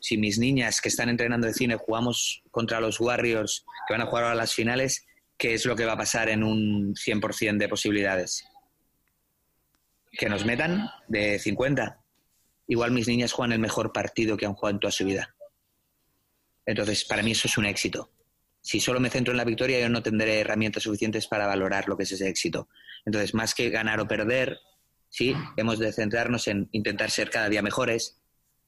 si mis niñas que están entrenando de cine jugamos contra los Warriors que van a jugar a las finales, ¿qué es lo que va a pasar en un 100% de posibilidades? Que nos metan de 50. Igual mis niñas juegan el mejor partido que han jugado en toda su vida. Entonces, para mí eso es un éxito. Si solo me centro en la victoria, yo no tendré herramientas suficientes para valorar lo que es ese éxito. Entonces, más que ganar o perder, sí, hemos de centrarnos en intentar ser cada día mejores,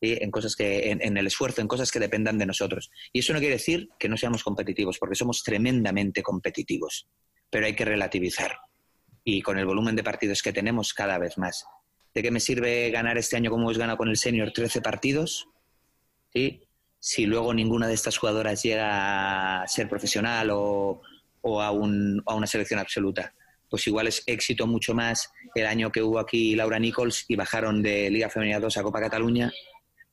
en cosas que, en, el esfuerzo, en cosas que dependan de nosotros. Y eso no quiere decir que no seamos competitivos, porque somos tremendamente competitivos, pero hay que relativizar. Y con el volumen de partidos que tenemos, cada vez más. ¿De qué me sirve ganar este año como hemos ganado con el senior 13 partidos? ¿Sí? Si luego ninguna de estas jugadoras llega a ser profesional o, o a, un, a una selección absoluta pues igual es éxito mucho más el año que hubo aquí Laura Nichols y bajaron de Liga Femenina 2 a Copa Cataluña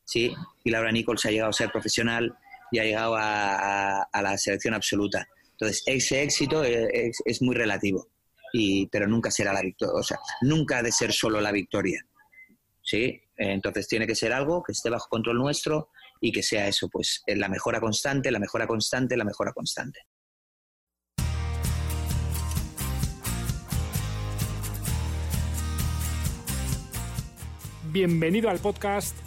¿sí? Y Laura Nichols ha llegado a ser profesional y ha llegado a, la selección absoluta. Entonces, ese éxito es, muy relativo, y, pero nunca será la victoria, o sea, nunca ha de ser solo la victoria. ¿Sí? Entonces tiene que ser algo que esté bajo control nuestro y que sea eso, pues la mejora constante, la mejora constante, la mejora constante. Bienvenido al podcast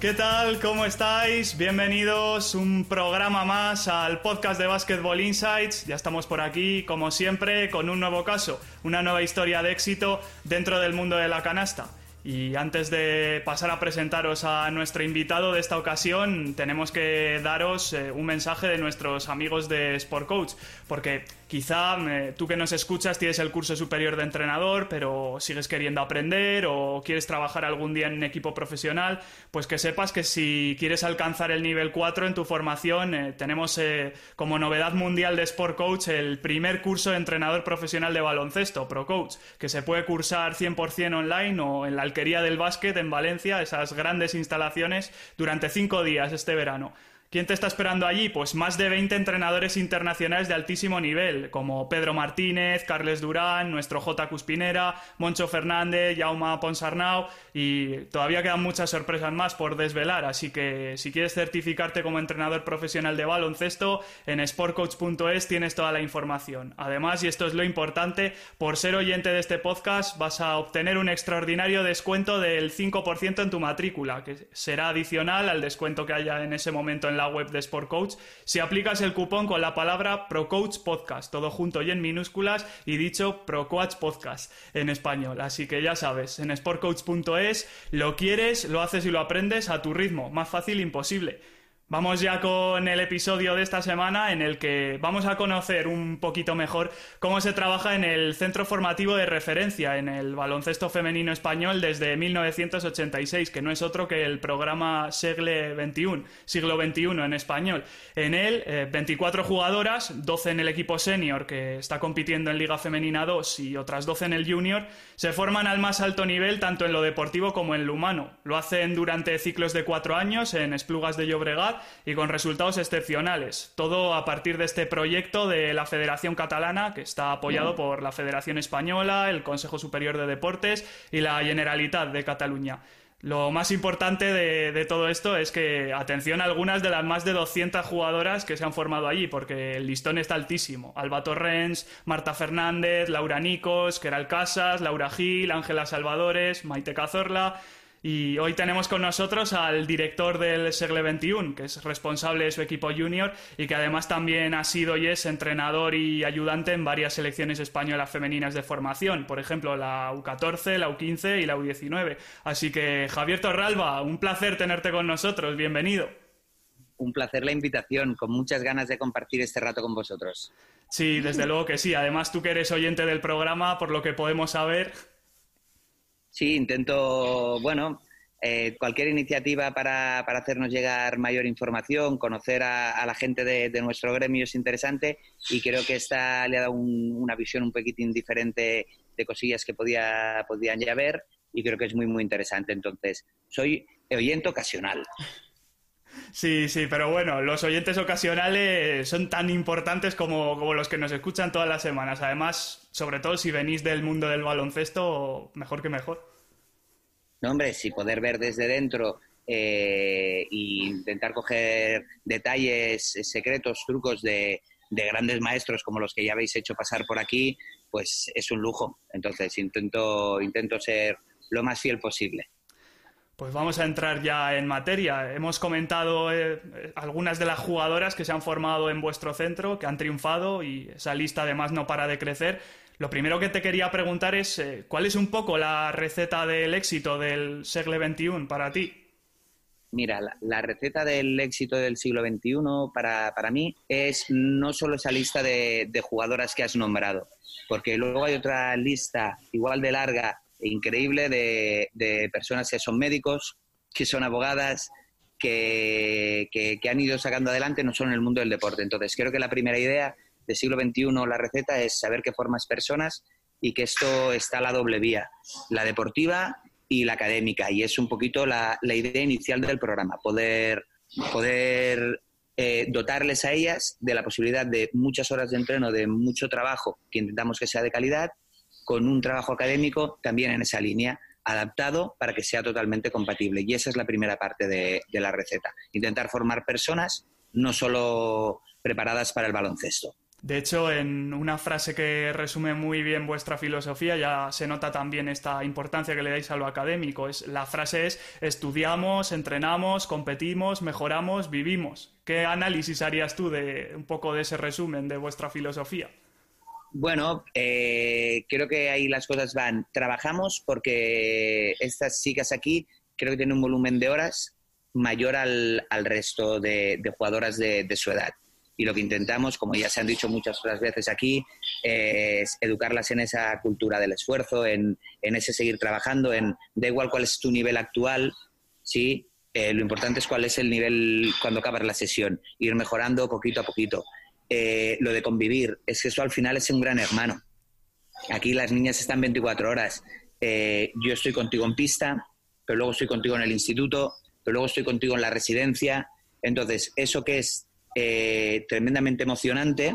¿Qué tal? ¿Cómo estáis? Bienvenidos un programa más al podcast de Basketball Insights. Ya estamos por aquí, como siempre, con un nuevo caso, una nueva historia de éxito dentro del mundo de la canasta. Y antes de pasar a presentaros a nuestro invitado de esta ocasión, tenemos que daros eh, un mensaje de nuestros amigos de Sport Coach, porque quizá eh, tú que nos escuchas tienes el curso superior de entrenador, pero sigues queriendo aprender o quieres trabajar algún día en un equipo profesional, pues que sepas que si quieres alcanzar el nivel 4 en tu formación, eh, tenemos como novedad mundial de Sport Coach el primer curso de entrenador profesional de baloncesto, Pro Coach, que se puede cursar 100% online o en la Alquería del Básquet en Valencia, esas grandes instalaciones, durante cinco días este verano. ¿Quién te está esperando allí? Pues más de 20 entrenadores internacionales de altísimo nivel, como Pedro Martínez, Carles Durán, nuestro J. Cuspinera, Moncho Fernández, Jauma Ponsarnau y todavía quedan muchas sorpresas más por desvelar, así que si quieres certificarte como entrenador profesional de baloncesto, en sportcoach.es tienes toda la información. Además, y esto es lo importante, por ser oyente de este podcast vas a obtener un extraordinario descuento del 5% en tu matrícula, que será adicional al descuento que haya en ese momento en la web de Sport Coach si aplicas el cupón con la palabra ProCoach Podcast, todo junto y en minúsculas y dicho ProCoach Podcast en español. Así que ya sabes, en sportcoach.es lo quieres, lo haces y lo aprendes a tu ritmo, más fácil imposible. Vamos ya con el episodio de esta semana en el que vamos a conocer un poquito mejor cómo se trabaja en el centro formativo de referencia en el baloncesto femenino español desde 1986, que no es otro que el programa Segle XXI, siglo XXI en español. En él, 24 eh, jugadoras, 12 en el equipo senior que está compitiendo en Liga Femenina 2 y otras 12 en el junior, se forman al más alto nivel tanto en lo deportivo como en lo humano. Lo hacen durante ciclos de cuatro años en Esplugas de Llobregat y con resultados excepcionales. Todo a partir de este proyecto de la Federación Catalana, que está apoyado por la Federación Española, el Consejo Superior de Deportes y la Generalitat de Cataluña. Lo más importante de, todo esto es que, atención a algunas de las más de 200 jugadoras que se han formado allí, porque el listón está altísimo. Alba Torrens, Marta Fernández, Laura Nicos, Keral Casas, Laura Gil, Ángela Salvadores, Maite Cazorla, y hoy tenemos con nosotros al director del Segle XXI, que es responsable de su equipo junior y que además también ha sido y es entrenador y ayudante en varias selecciones españolas femeninas de formación, por ejemplo la U14, la U15 y la U19. Así que Javier Torralba, un placer tenerte con nosotros, bienvenido. Un placer la invitación, con muchas ganas de compartir este rato con vosotros. Sí, desde luego que sí. Además tú que eres oyente del programa, por lo que podemos saber, Sí, intento, bueno, eh, cualquier iniciativa para, para, hacernos llegar mayor información, conocer a, la gente de, nuestro gremio es interesante y creo que esta le ha dado una visión un poquitín diferente de cosillas que podía, podían ya ver y creo que es muy, muy interesante. Entonces, soy oyente ocasional. Sí, sí, pero bueno, los oyentes ocasionales son tan importantes como, como, los que nos escuchan todas las semanas. Además, sobre todo si venís del mundo del baloncesto, mejor que mejor. No, hombre, si poder ver desde dentro e intentar coger detalles secretos, trucos de, grandes maestros como los que ya habéis hecho pasar por aquí, pues es un lujo. Entonces intento, intento ser lo más fiel posible. Pues vamos a entrar ya en materia. Hemos comentado eh, algunas de las jugadoras que se han formado en vuestro centro, que han triunfado y esa lista además no para de crecer. Lo primero que te quería preguntar es, eh, ¿cuál es un poco la receta del éxito del siglo XXI para ti? Mira, la, receta del éxito del siglo XXI para, mí es no solo esa lista de, jugadoras que has nombrado, porque luego hay otra lista igual de larga increíble de, personas que son médicos, que son abogadas, que, que, han ido sacando adelante no solo en el mundo del deporte. Entonces, creo que la primera idea del siglo XXI la receta es saber qué formas personas y que esto está a la doble vía, la deportiva y la académica. Y es un poquito la, idea inicial del programa, poder, poder eh, dotarles a ellas de la posibilidad de muchas horas de entreno, de mucho trabajo, que intentamos que sea de calidad, con un trabajo académico también en esa línea, adaptado para que sea totalmente compatible. Y esa es la primera parte de, la receta, intentar formar personas no solo preparadas para el baloncesto. De hecho, en una frase que resume muy bien vuestra filosofía ya se nota también esta importancia que le dais a lo académico. Es, la frase es estudiamos, entrenamos, competimos, mejoramos, vivimos. ¿Qué análisis harías tú de un poco de ese resumen de vuestra filosofía? Bueno, eh, creo que ahí las cosas van. Trabajamos porque estas chicas aquí creo que tienen un volumen de horas mayor al, resto de, jugadoras de su edad y lo que intentamos, como ya se han dicho muchas otras veces aquí, es educarlas en esa cultura del esfuerzo, en, ese seguir trabajando, en da igual cuál es tu nivel actual, ¿sí? Eh, lo importante es cuál es el nivel cuando acabas la sesión, ir mejorando poquito a poquito. Eh, lo de convivir, es que eso al final es un gran hermano. Aquí las niñas están 24 horas. Eh, yo estoy contigo en pista, pero luego estoy contigo en el instituto, pero luego estoy contigo en la residencia. Entonces, eso que es eh, tremendamente emocionante,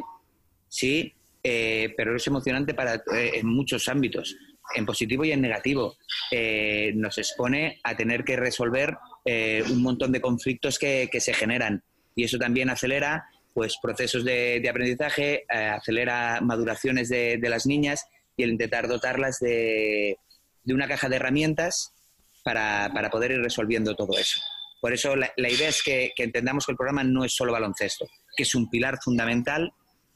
sí, pero es emocionante para, en muchos ámbitos, en positivo y en negativo. nos expone a tener que resolver un montón de conflictos que, se generan y eso también acelera pues procesos de, aprendizaje, acelera maduraciones de, las niñas y el intentar dotarlas de, una caja de herramientas para, para poder ir resolviendo todo eso. Por eso la, idea es que, entendamos que el programa no es solo baloncesto, que es un pilar fundamental,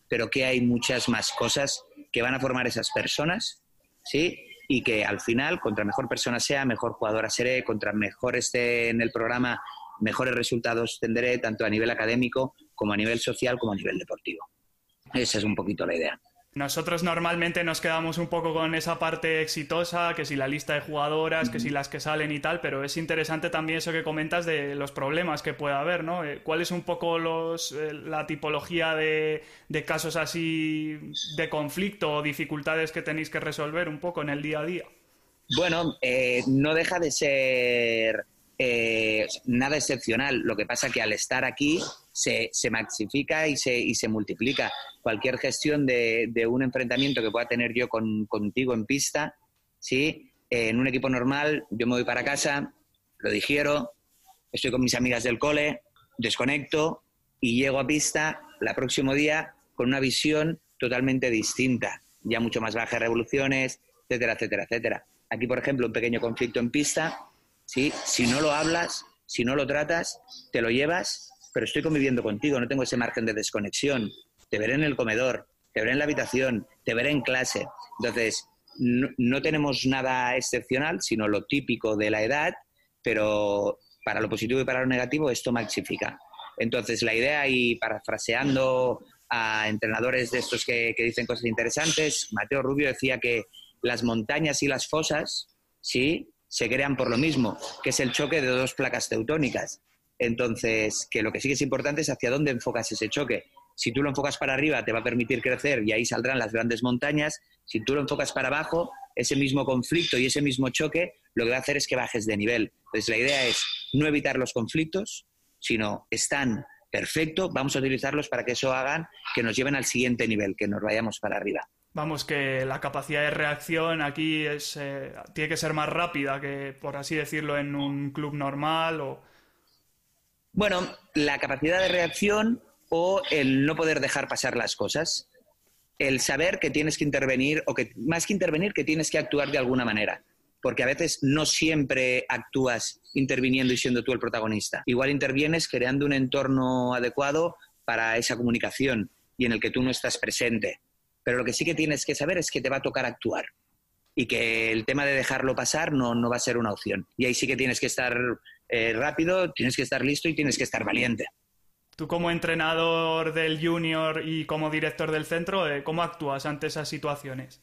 pero que hay muchas más cosas que van a formar esas personas, ¿sí? Y que al final, contra mejor persona sea, mejor jugadora seré, contra mejor esté en el programa, mejores resultados tendré, tanto a nivel académico como a nivel social como a nivel deportivo. Esa es un poquito la idea. Nosotros normalmente nos quedamos un poco con esa parte exitosa, que si la lista de jugadoras, que si las que salen y tal, pero es interesante también eso que comentas de los problemas que puede haber, ¿no? Eh, ¿Cuál es un poco los, eh, la tipología de, casos así de conflicto o dificultades que tenéis que resolver un poco en el día a día? Bueno, eh, no deja de ser nada excepcional. Lo que pasa que al estar aquí se, se maxifica y se, y se multiplica. Cualquier gestión de, un enfrentamiento que pueda tener yo con, contigo en pista, ¿sí? en un equipo normal, yo me voy para casa, lo digiero, estoy con mis amigas del cole, desconecto y llego a pista el próximo día con una visión totalmente distinta, ya mucho más baja de revoluciones, etcétera, etcétera, etcétera. Aquí, por ejemplo, un pequeño conflicto en pista, ¿sí? si no lo hablas, si no lo tratas, te lo llevas pero estoy conviviendo contigo, no tengo ese margen de desconexión. Te veré en el comedor, te veré en la habitación, te veré en clase. Entonces, no, tenemos nada excepcional, sino lo típico de la edad, pero para lo positivo y para lo negativo esto maxifica. Entonces, la idea, y parafraseando a entrenadores de estos que, que dicen cosas interesantes, Mateo Rubio decía que las montañas y las fosas ¿sí? Se crean por lo mismo, que es el choque de dos placas teutónicas. Entonces, que lo que sí que es importante es hacia dónde enfocas ese choque. Si tú lo enfocas para arriba, te va a permitir crecer y ahí saldrán las grandes montañas. Si tú lo enfocas para abajo, ese mismo conflicto y ese mismo choque lo que va a hacer es que bajes de nivel. Entonces, la idea es no evitar los conflictos, sino están perfecto, vamos a utilizarlos para que eso hagan que nos lleven al siguiente nivel, que nos vayamos para arriba. Vamos, que la capacidad de reacción aquí es, eh, tiene que ser más rápida que, por así decirlo, en un club normal o... Bueno, la capacidad de reacción o el no poder dejar pasar las cosas. El saber que tienes que intervenir o que, más que intervenir, que tienes que actuar de alguna manera porque a veces no siempre actúas interviniendo y siendo tú el protagonista. Igual intervienes creando un entorno adecuado para esa comunicación y en el que tú no estás presente. Pero lo que sí que tienes que saber es que te va a tocar actuar y que el tema de dejarlo pasar no, no va a ser una opción. Y ahí sí que tienes que estar eh, rápido, tienes que estar listo y tienes que estar valiente. Tú como entrenador del junior y como director del centro, eh, ¿cómo actúas ante esas situaciones?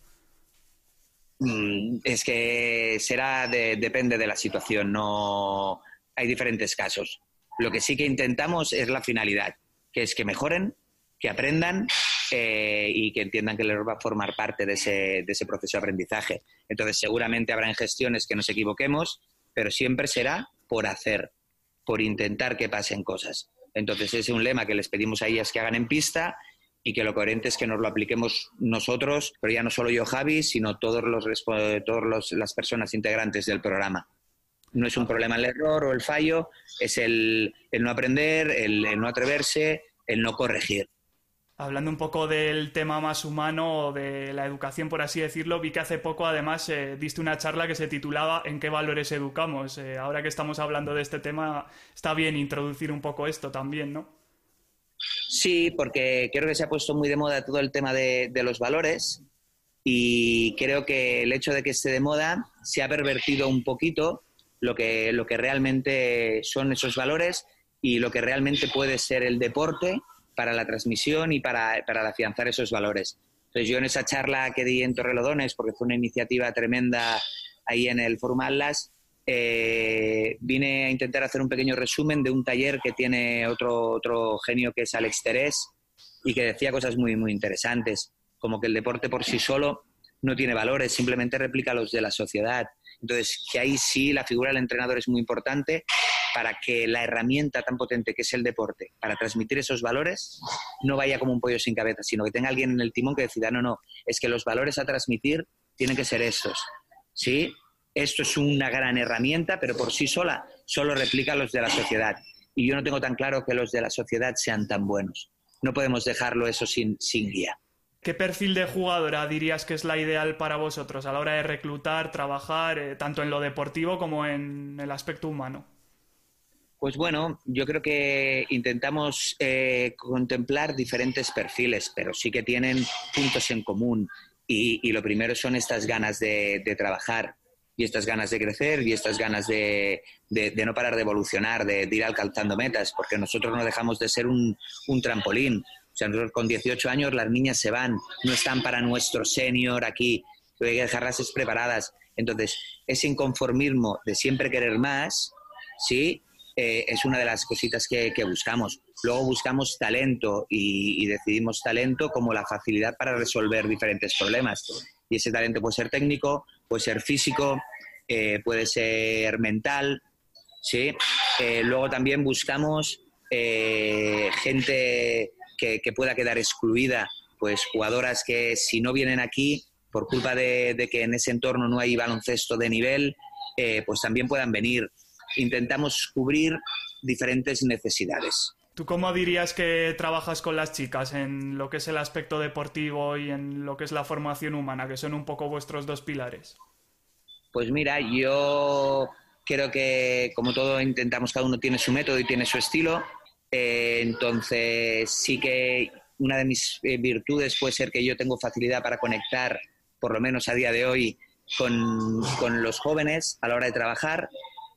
Mm, es que será depende de la situación, no hay diferentes casos. Lo que sí que intentamos es la finalidad, que es que mejoren, que aprendan eh, y que entiendan que les va a formar parte de ese, de ese proceso de aprendizaje. Entonces, seguramente habrá en gestiones que nos equivoquemos, pero siempre será por hacer, por intentar que pasen cosas. Entonces, ese es un lema que les pedimos a ellas que hagan en pista y que lo coherente es que nos lo apliquemos nosotros, pero ya no solo yo, Javi, sino todos los, todas las personas integrantes del programa. No es un problema el error o el fallo, es el, no aprender, el, no atreverse, el no corregir. Hablando un poco del tema más humano, de la educación, por así decirlo, vi que hace poco además eh, diste una charla que se titulaba ¿En qué valores educamos? Eh, ahora que estamos hablando de este tema, está bien introducir un poco esto también, ¿no? Sí, porque creo que se ha puesto muy de moda todo el tema de, los valores y creo que el hecho de que esté de moda se ha pervertido un poquito lo que, lo que realmente son esos valores y lo que realmente puede ser el deporte para la transmisión y para, para afianzar esos valores. Entonces yo en esa charla que di en Torrelodones, porque fue una iniciativa tremenda ahí en el Forum Atlas, eh, vine a intentar hacer un pequeño resumen de un taller que tiene otro, otro genio que es Alex Terés y que decía cosas muy, muy interesantes, como que el deporte por sí solo no tiene valores, simplemente replica los de la sociedad. Entonces, que ahí sí la figura del entrenador es muy importante para que la herramienta tan potente que es el deporte, para transmitir esos valores, no vaya como un pollo sin cabeza, sino que tenga alguien en el timón que decida, no, no, es que los valores a transmitir tienen que ser estos. ¿Sí? esto es una gran herramienta, pero por sí sola solo replica los de la sociedad. Y yo no tengo tan claro que los de la sociedad sean tan buenos. No podemos dejarlo eso sin, sin guía. ¿Qué perfil de jugadora dirías que es la ideal para vosotros a la hora de reclutar, trabajar, eh, tanto en lo deportivo como en el aspecto humano? Pues bueno, yo creo que intentamos eh, contemplar diferentes perfiles, pero sí que tienen puntos en común. Y, lo primero son estas ganas de trabajar, y estas ganas de crecer y estas ganas de, no parar de evolucionar, de, ir alcanzando metas, porque nosotros no dejamos de ser un, un trampolín. O sea, nosotros con 18 años las niñas se van, no están para nuestro senior aquí, hay que dejarlas preparadas. Entonces, ese inconformismo de siempre querer más, sí, eh, es una de las cositas que, que buscamos. Luego buscamos talento y, decidimos talento como la facilidad para resolver diferentes problemas. Y ese talento puede ser técnico, puede ser físico, eh, puede ser mental, ¿sí? Eh, luego también buscamos gente que, pueda quedar excluida, pues jugadoras que si no vienen aquí por culpa de, que en ese entorno no hay baloncesto de nivel, pues también puedan venir. Intentamos cubrir diferentes necesidades. ¿Tú cómo dirías que trabajas con las chicas en lo que es el aspecto deportivo y en lo que es la formación humana, que son un poco vuestros dos pilares? Pues mira, yo creo que como todo intentamos, cada uno tiene su método y tiene su estilo. Eh, entonces sí que una de mis eh, virtudes puede ser que yo tengo facilidad para conectar, por lo menos a día de hoy, con, con los jóvenes a la hora de trabajar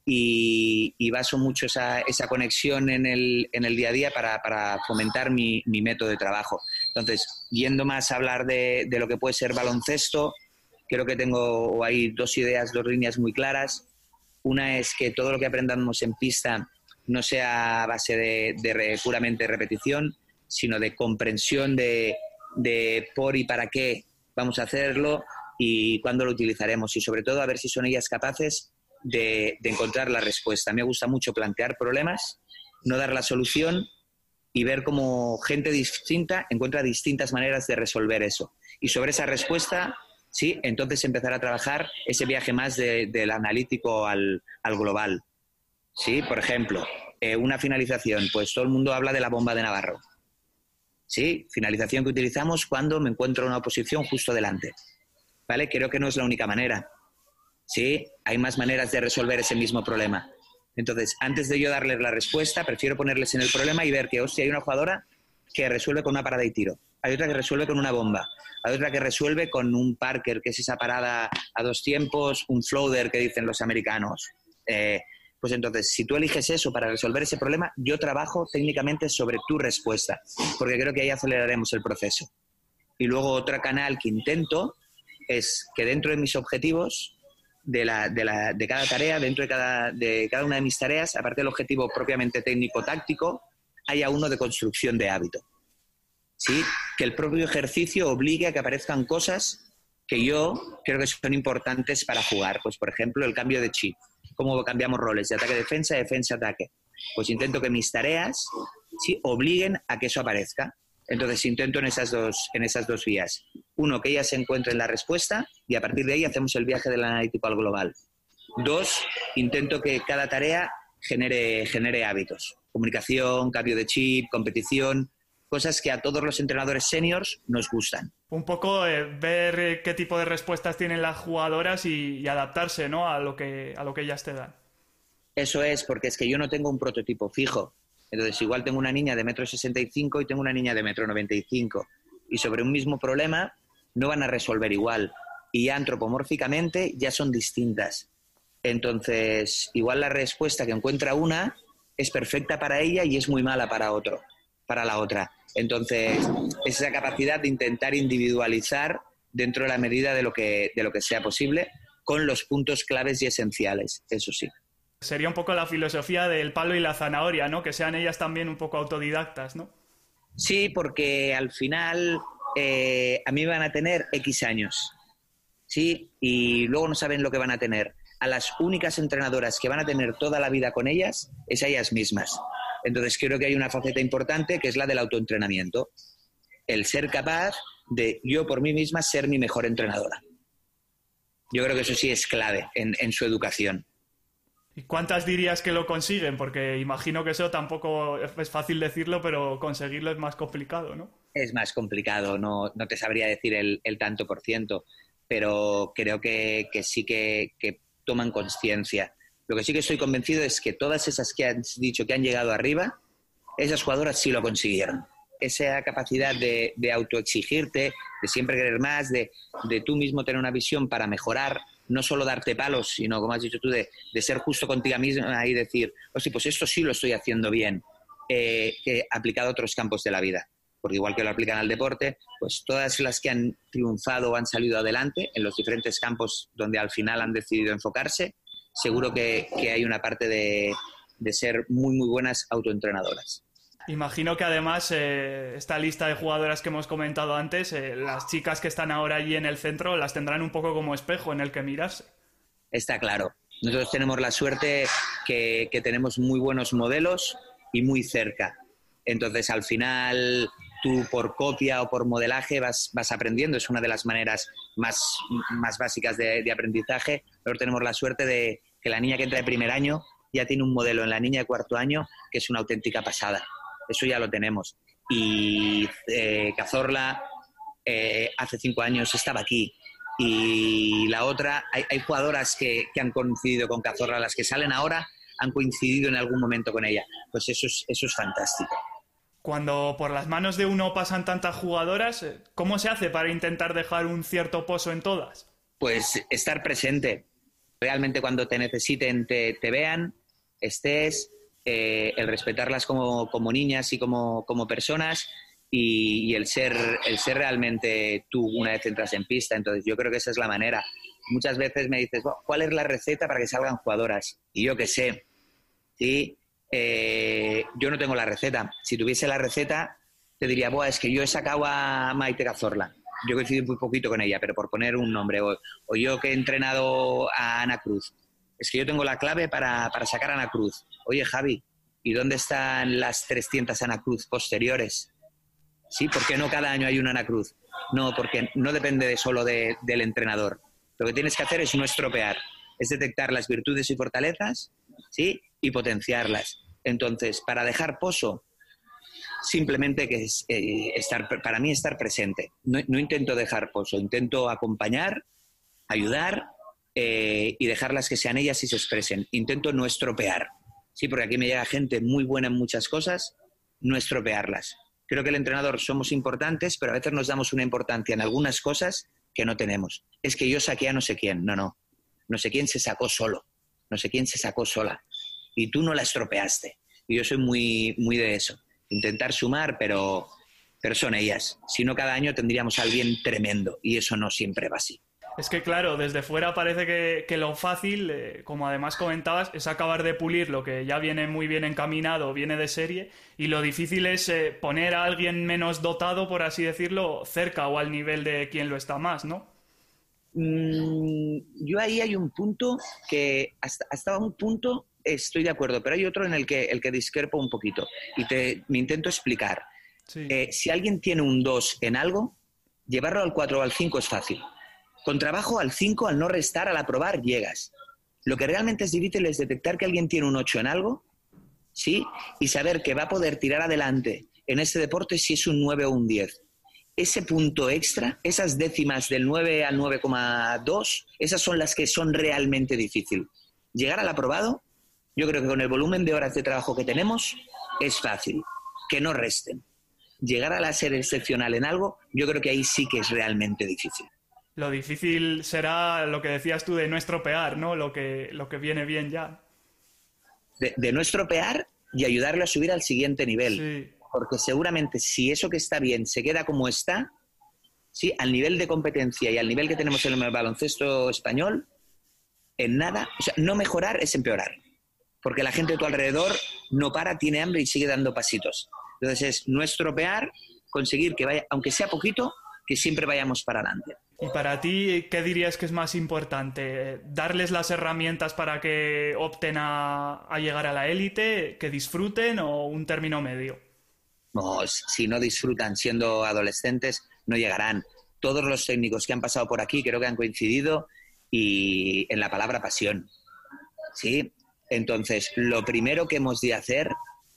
y, baso mucho esa, esa conexión en el, en el, día a día para, para fomentar mi, mi, método de trabajo. Entonces, yendo más a hablar de, de, lo que puede ser baloncesto, creo que tengo hay dos ideas, dos líneas muy claras. Una es que todo lo que aprendamos en pista no sea a base de, puramente repetición, sino de comprensión de, por y para qué vamos a hacerlo y cuándo lo utilizaremos. Y sobre todo a ver si son ellas capaces de, encontrar la respuesta. Me gusta mucho plantear problemas, no dar la solución y ver cómo gente distinta encuentra distintas maneras de resolver eso. Y sobre esa respuesta ¿sí? Entonces empezar a trabajar ese viaje más del analítico al, global, ¿sí? Por ejemplo, eh, una finalización, pues todo el mundo habla de la bomba de Navarro, ¿sí? Finalización que utilizamos cuando me encuentro una oposición justo delante, ¿vale? Creo que no es la única manera, ¿sí? Hay más maneras de resolver ese mismo problema. Entonces, antes de yo darles la respuesta, prefiero ponerles en el problema y ver que, hostia, hay una jugadora que resuelve con una parada y tiro, hay otra que resuelve con una bomba, hay otra que resuelve con un Parker, que es esa parada a dos tiempos, un floater que dicen los americanos. Eh, pues entonces, si tú eliges eso para resolver ese problema, yo trabajo técnicamente sobre tu respuesta, porque creo que ahí aceleraremos el proceso. Y luego otro canal que intento es que dentro de mis objetivos de, la, de, la, de cada tarea, dentro de cada, de cada una de mis tareas, aparte del objetivo propiamente técnico-táctico, haya uno de construcción de hábito. ¿sí? que el propio ejercicio obligue a que aparezcan cosas que yo creo que son importantes para jugar. Pues, por ejemplo, el cambio de chip. Cómo cambiamos roles de ataque-defensa, defensa-ataque. Pues intento que mis tareas ¿sí? obliguen a que eso aparezca. Entonces intento en esas, dos, en esas dos vías. Uno, que ellas encuentren la respuesta y a partir de ahí hacemos el viaje del analítico al global. Dos, intento que cada tarea genere, genere hábitos. Comunicación, cambio de chip, competición, cosas que a todos los entrenadores seniors nos gustan. Un poco eh, ver qué tipo de respuestas tienen las jugadoras y, adaptarse ¿no? a, lo que, a lo que ellas te dan. Eso es, porque es que yo no tengo un prototipo fijo. Entonces, igual tengo una niña de metro sesenta y cinco y tengo una niña de metro noventa y cinco. Y sobre un mismo problema no van a resolver igual. Y antropomórficamente ya son distintas. Entonces, igual la respuesta que encuentra una es perfecta para ella y es muy mala para otro, para la otra. Entonces, esa capacidad de intentar individualizar dentro de la medida de lo que, de lo que sea posible, con los puntos claves y esenciales, eso sí. Sería un poco la filosofía del palo y la zanahoria, ¿no? Que sean ellas también un poco autodidactas, ¿no? Sí, porque al final eh, a mí van a tener X años, ¿sí? Y luego no saben lo que van a tener. A las únicas entrenadoras que van a tener toda la vida con ellas es ellas mismas. Entonces creo que hay una faceta importante que es la del autoentrenamiento. El ser capaz de yo por mí misma ser mi mejor entrenadora. Yo creo que eso sí es clave en, su educación. ¿Y cuántas dirías que lo consiguen? Porque imagino que eso tampoco es fácil decirlo, pero conseguirlo es más complicado, ¿no? Es más complicado, no, te sabría decir el, tanto por ciento, pero creo que, sí que toman conciencia. Lo que sí que estoy convencido es que todas esas que han dicho que han llegado arriba, esas jugadoras sí lo consiguieron. Esa capacidad de, autoexigirte, de siempre querer más, de, tú mismo tener una visión para mejorar, no solo darte palos, sino, como has dicho tú, de, ser justo contigo misma y decir, sí, pues esto sí lo estoy haciendo bien, eh, aplicado a otros campos de la vida. Porque igual que lo aplican al deporte, pues todas las que han triunfado o han salido adelante en los diferentes campos donde al final han decidido enfocarse, seguro que, hay una parte de, ser muy, muy buenas autoentrenadoras. Imagino que además eh, esta lista de jugadoras que hemos comentado antes, eh, las chicas que están ahora allí en el centro las tendrán un poco como espejo en el que miras. Está claro. Nosotros tenemos la suerte que, que tenemos muy buenos modelos y muy cerca. Entonces, al final, tú por copia o por modelaje vas, vas aprendiendo. Es una de las maneras más, más básicas de, de aprendizaje. Nosotros tenemos la suerte de, que la niña que entra de primer año ya tiene un modelo en la niña de cuarto año que es una auténtica pasada. Eso ya lo tenemos. Y eh, Cazorla eh, hace cinco años estaba aquí. Y la otra, hay, jugadoras que, han coincidido con Cazorla, las que salen ahora han coincidido en algún momento con ella. Pues eso es, eso es fantástico. Cuando por las manos de uno pasan tantas jugadoras, ¿cómo se hace para intentar dejar un cierto pozo en todas? Pues estar presente, realmente cuando te necesiten te, vean, estés, eh, el respetarlas como, niñas y como, personas y, el, ser, el ser realmente tú una vez entras en pista. Entonces yo creo que esa es la manera. Muchas veces me dices, ¿cuál es la receta para que salgan jugadoras? Y yo qué sé. ¿sí? Eh, yo no tengo la receta. Si tuviese la receta, te diría, Buah, es que yo he sacado a Maite Cazorla. Yo coincido muy poquito con ella, pero por poner un nombre. O, yo que he entrenado a Ana Cruz. Es que yo tengo la clave para, para sacar a Ana Cruz. Oye, Javi, ¿y dónde están las 300 Ana Cruz posteriores? ¿Sí? ¿Por qué no cada año hay una Ana Cruz? No, porque no depende de solo del entrenador. Lo que tienes que hacer es no estropear, es detectar las virtudes y fortalezas ¿sí? y potenciarlas. Entonces, para dejar pozo, simplemente que es, eh, estar, para mí estar presente. No, intento dejar pozo, intento acompañar, ayudar eh, y dejarlas que sean ellas y se expresen. Intento no estropear. Sí, porque aquí me llega gente muy buena en muchas cosas, no estropearlas. Creo que el entrenador somos importantes, pero a veces nos damos una importancia en algunas cosas que no tenemos. Es que yo saqué a no sé quién. No, no. No sé quién se sacó solo. No sé quién se sacó sola. Y tú no la estropeaste. Y yo soy muy, muy de eso. Intentar sumar, pero, pero son ellas. Si no, cada año tendríamos a alguien tremendo. Y eso no siempre va así. Es que claro, desde fuera parece que, lo fácil, eh, como además comentabas, es acabar de pulir lo que ya viene muy bien encaminado, viene de serie, y lo difícil es eh, poner a alguien menos dotado, por así decirlo, cerca o al nivel de quien lo está más, ¿no? Mm, yo ahí hay un punto que hasta, hasta un punto estoy de acuerdo, pero hay otro en el que, el que discrepo un poquito y te, me intento explicar. Eh, si alguien tiene un 2 en algo, llevarlo al 4 o al 5 es fácil con trabajo al 5, al no restar, al aprobar, llegas. Lo que realmente es difícil es detectar que alguien tiene un 8 en algo, ¿sí? Y saber que va a poder tirar adelante en este deporte si es un 9 o un 10. Ese punto extra, esas décimas del 9 al 9,2, esas son las que son realmente difíciles. Llegar al aprobado, yo creo que con el volumen de horas de trabajo que tenemos, es fácil. Que no resten. Llegar a la ser excepcional en algo, yo creo que ahí sí que es realmente difícil lo difícil será lo que decías tú de no estropear, ¿no? Lo que, lo que viene bien ya. De, no estropear y ayudarle a subir al siguiente nivel. Porque seguramente si eso que está bien se queda como está, ¿sí? al nivel de competencia y al nivel que tenemos en el baloncesto español, en nada, o sea, no mejorar es empeorar. Porque la gente de tu alrededor no para, tiene hambre y sigue dando pasitos. Entonces es no estropear, conseguir que vaya, aunque sea poquito, que siempre vayamos para adelante. ¿Y para ti qué dirías que es más importante? ¿Darles las herramientas para que opten a, llegar a la élite, que disfruten o un término medio? No, si no disfrutan siendo adolescentes, no llegarán. Todos los técnicos que han pasado por aquí creo que han coincidido y en la palabra pasión. ¿Sí? Entonces, lo primero que hemos de hacer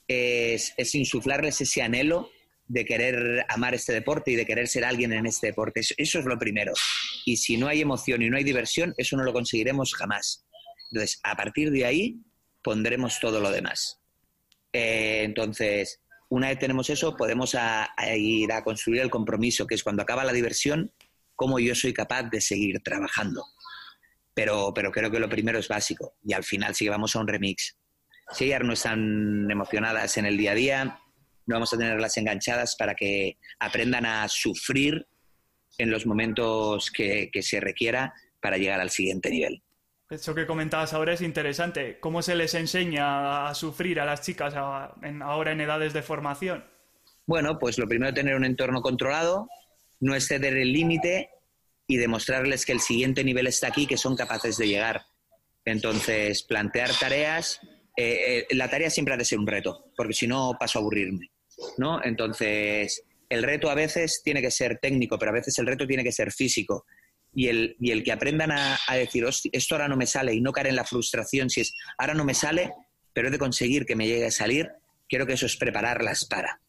es, es insuflarles ese anhelo de querer amar este deporte y de querer ser alguien en este deporte. Eso, es lo primero. Y si no hay emoción y no hay diversión, eso no lo conseguiremos jamás. Entonces, a partir de ahí, pondremos todo lo demás. Eh, entonces, una vez tenemos eso, podemos ir a construir el compromiso, que es cuando acaba la diversión, cómo yo soy capaz de seguir trabajando. Pero, pero creo que lo primero es básico. Y al final sí que vamos a un remix. Si ellas no están emocionadas en el día a día, no vamos a tenerlas enganchadas para que aprendan a sufrir en los momentos que, se requiera para llegar al siguiente nivel. Eso que comentabas ahora es interesante. ¿Cómo se les enseña a sufrir a las chicas ahora en edades de formación? Bueno, pues lo primero tener un entorno controlado, no exceder el límite y demostrarles que el siguiente nivel está aquí, que son capaces de llegar. Entonces, plantear tareas eh, eh, la tarea siempre ha de ser un reto, porque si no paso a aburrirme, ¿no? Entonces, el reto a veces tiene que ser técnico, pero a veces el reto tiene que ser físico. Y el, y el que aprendan a, decir, esto ahora no me sale y no caer en la frustración si es, ahora no me sale, pero he de conseguir que me llegue a salir, quiero que eso es prepararlas para.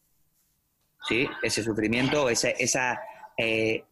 ¿Sí? Ese sufrimiento, esa... esa eh,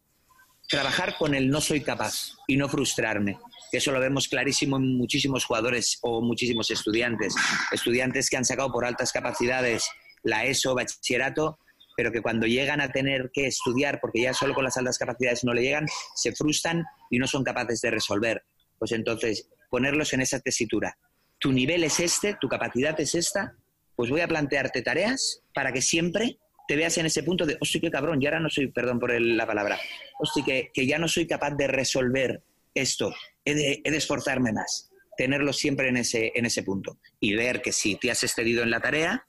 trabajar con el no soy capaz y no frustrarme eso lo vemos clarísimo en muchísimos jugadores o muchísimos estudiantes. Estudiantes que han sacado por altas capacidades la ESO, bachillerato, pero que cuando llegan a tener que estudiar, porque ya solo con las altas capacidades no le llegan, se frustran y no son capaces de resolver. Pues entonces, ponerlos en esa tesitura. Tu nivel es este, tu capacidad es esta, pues voy a plantearte tareas para que siempre te veas en ese punto de, hostia, qué cabrón, ya ahora no soy, perdón por la palabra, hostia, que, que, ya no soy capaz de resolver esto, he de, he de, esforzarme más, tenerlo siempre en ese, en ese punto y ver que si te has excedido en la tarea,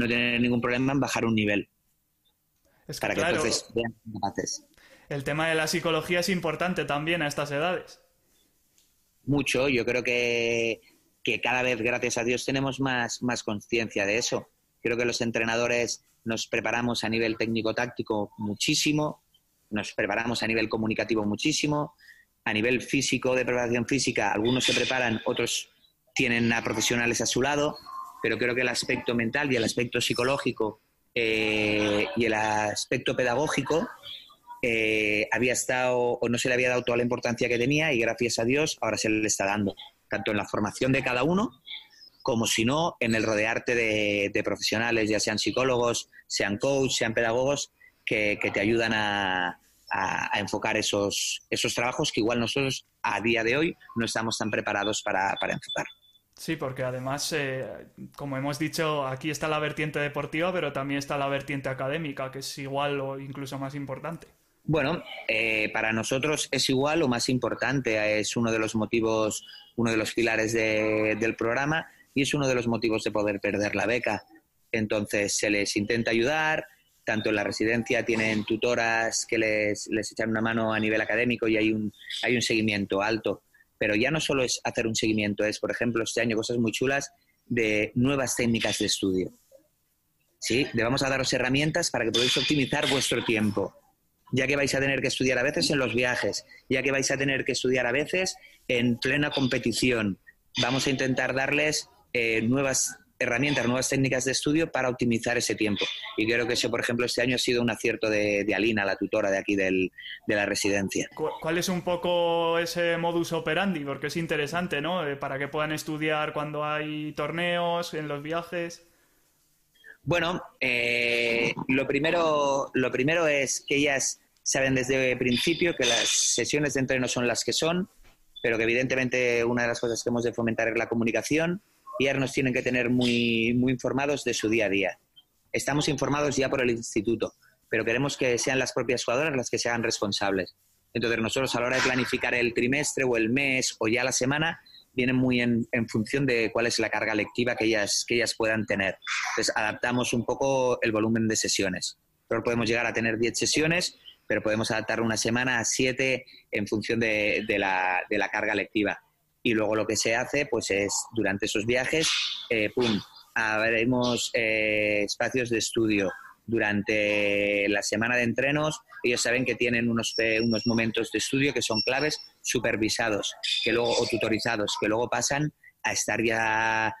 no tener ningún problema en bajar un nivel. Es que, para que entonces vean capaces. El tema de la psicología es importante también a estas edades. Mucho, yo creo que, que cada vez, gracias a Dios, tenemos más, más conciencia de eso. Creo que los entrenadores nos preparamos a nivel técnico-táctico muchísimo, nos preparamos a nivel comunicativo muchísimo, a nivel físico, de preparación física, algunos se preparan, otros tienen a profesionales a su lado, pero creo que el aspecto mental y el aspecto psicológico eh, y el aspecto pedagógico eh, había estado o no se le había dado toda la importancia que tenía y gracias a Dios ahora se le está dando, tanto en la formación de cada uno como si no en el rodearte de, profesionales, ya sean psicólogos, sean coach, sean pedagogos, que, te ayudan a, enfocar esos, esos trabajos que igual nosotros a día de hoy no estamos tan preparados para, para enfocar. Sí, porque además, eh, como hemos dicho, aquí está la vertiente deportiva, pero también está la vertiente académica, que es igual o incluso más importante. Bueno, eh, para nosotros es igual o más importante, es uno de los motivos, uno de los pilares del programa y es uno de los motivos de poder perder la beca. Entonces se les intenta ayudar, tanto en la residencia tienen tutoras que les, les echan una mano a nivel académico y hay un, hay un seguimiento alto pero ya no solo es hacer un seguimiento, es, por ejemplo, este año cosas muy chulas de nuevas técnicas de estudio. ¿Sí? Le vamos a daros herramientas para que podáis optimizar vuestro tiempo, ya que vais a tener que estudiar a veces en los viajes, ya que vais a tener que estudiar a veces en plena competición. Vamos a intentar darles eh, nuevas herramientas, nuevas técnicas de estudio para optimizar ese tiempo. Y creo que eso, por ejemplo, este año ha sido un acierto de, Alina, la tutora de aquí del, de la residencia. ¿Cuál es un poco ese modus operandi? Porque es interesante, ¿no? Eh, para que puedan estudiar cuando hay torneos, en los viajes. Bueno, eh, lo, primero, lo primero es que ellas saben desde el principio que las sesiones de entreno son las que son, pero que evidentemente una de las cosas que hemos de fomentar es la comunicación nos tienen que tener muy, muy informados de su día a día. Estamos informados ya por el instituto, pero queremos que sean las propias jugadoras las que se hagan responsables. Entonces nosotros a la hora de planificar el trimestre o el mes o ya la semana, vienen muy en, en, función de cuál es la carga lectiva que ellas, que ellas puedan tener. Entonces adaptamos un poco el volumen de sesiones. Pero podemos llegar a tener 10 sesiones, pero podemos adaptar una semana a 7 en función de, de, la, de la carga lectiva y luego lo que se hace pues es durante esos viajes, eh, pum, abriremos eh, espacios de estudio. Durante la semana de entrenos, ellos saben que tienen unos, eh, unos momentos de estudio que son claves, supervisados que luego, o tutorizados, que luego pasan a estar ya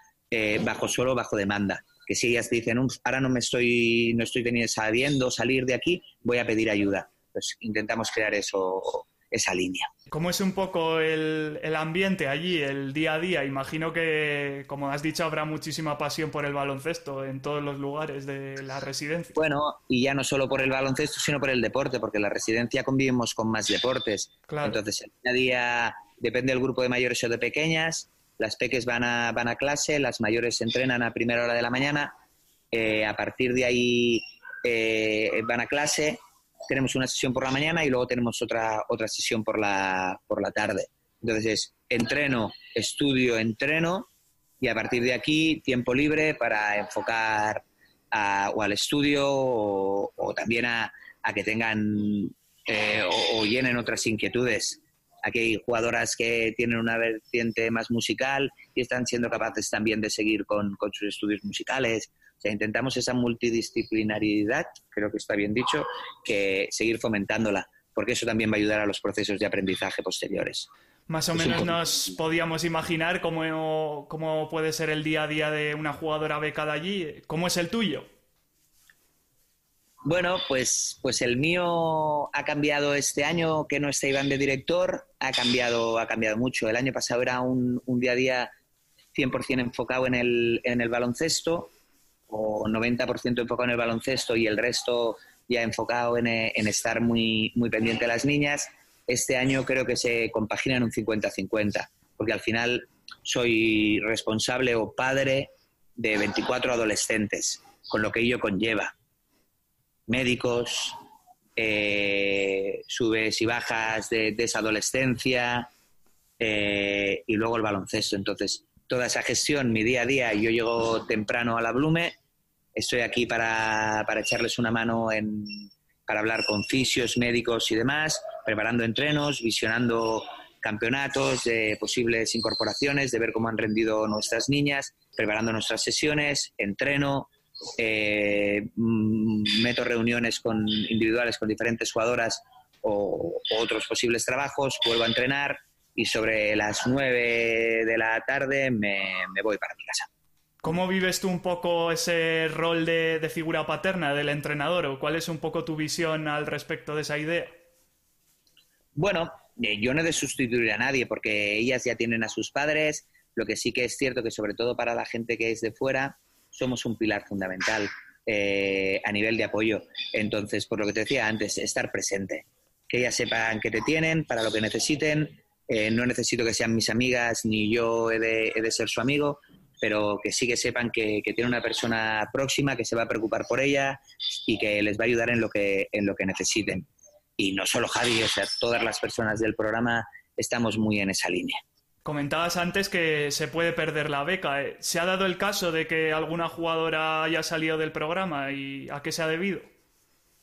bajo suelo, bajo demanda. Que si ellas dicen, ahora no me estoy, no estoy teniendo, sabiendo salir de aquí, voy a pedir ayuda. Pues intentamos crear eso esa línea. ¿Cómo es un poco el, ambiente allí, el día a día? Imagino que, como has dicho, habrá muchísima pasión por el baloncesto en todos los lugares de la residencia. Bueno, y ya no solo por el baloncesto, sino por el deporte, porque en la residencia convivimos con más deportes. Entonces, el día a día depende del grupo de mayores o de pequeñas. Las peques van a, van a clase, las mayores entrenan a primera hora de la mañana. Eh, a partir de ahí eh, van a clase tenemos una sesión por la mañana y luego tenemos otra, otra sesión por la, por la tarde. Entonces es entreno, estudio, entreno y a partir de aquí tiempo libre para enfocar o al estudio o, también a, que tengan eh, o, llenen otras inquietudes. Aquí hay jugadoras que tienen una vertiente más musical y están siendo capaces también de seguir con, con sus estudios musicales. O sea, intentamos esa multidisciplinaridad, creo que está bien dicho, que seguir fomentándola, porque eso también va a ayudar a los procesos de aprendizaje posteriores. Más o menos nos podíamos imaginar cómo, cómo puede ser el día a día de una jugadora becada allí. ¿Cómo es el tuyo? Bueno, pues, pues el mío ha cambiado este año que no está Iván de director, ha cambiado, ha cambiado mucho. El año pasado era un, un día a día 100% enfocado en el, en el baloncesto o 90% enfocado en el baloncesto y el resto ya enfocado en, en, estar muy, muy pendiente de las niñas, este año creo que se compagina en un 50-50, porque al final soy responsable o padre de 24 adolescentes, con lo que ello conlleva. médicos, eh, subes y bajas de, esa adolescencia eh, y luego el baloncesto. Entonces, toda esa gestión, mi día a día, yo llego temprano a la Blume, estoy aquí para, para echarles una mano en, para hablar con fisios, médicos y demás, preparando entrenos, visionando campeonatos, de posibles incorporaciones, de ver cómo han rendido nuestras niñas, preparando nuestras sesiones, entreno, eh, mm, meto reuniones con individuales con diferentes jugadoras o, otros posibles trabajos, vuelvo a entrenar y sobre las nueve de la tarde me, voy para mi casa. ¿Cómo vives tú un poco ese rol de, de, figura paterna del entrenador o cuál es un poco tu visión al respecto de esa idea? Bueno, eh, yo no he de sustituir a nadie porque ellas ya tienen a sus padres. Lo que sí que es cierto que sobre todo para la gente que es de fuera somos un pilar fundamental eh, a nivel de apoyo. Entonces, por lo que te decía antes, estar presente, que ellas sepan que te tienen para lo que necesiten. Eh, no necesito que sean mis amigas ni yo he de, ser su amigo, pero que sí que sepan que, que, tiene una persona próxima que se va a preocupar por ella y que les va a ayudar en lo que, en lo que necesiten y no solo Javi, o sea, todas las personas del programa estamos muy en esa línea. Comentabas antes que se puede perder la beca. ¿eh? ¿Se ha dado el caso de que alguna jugadora haya salido del programa y a qué se ha debido?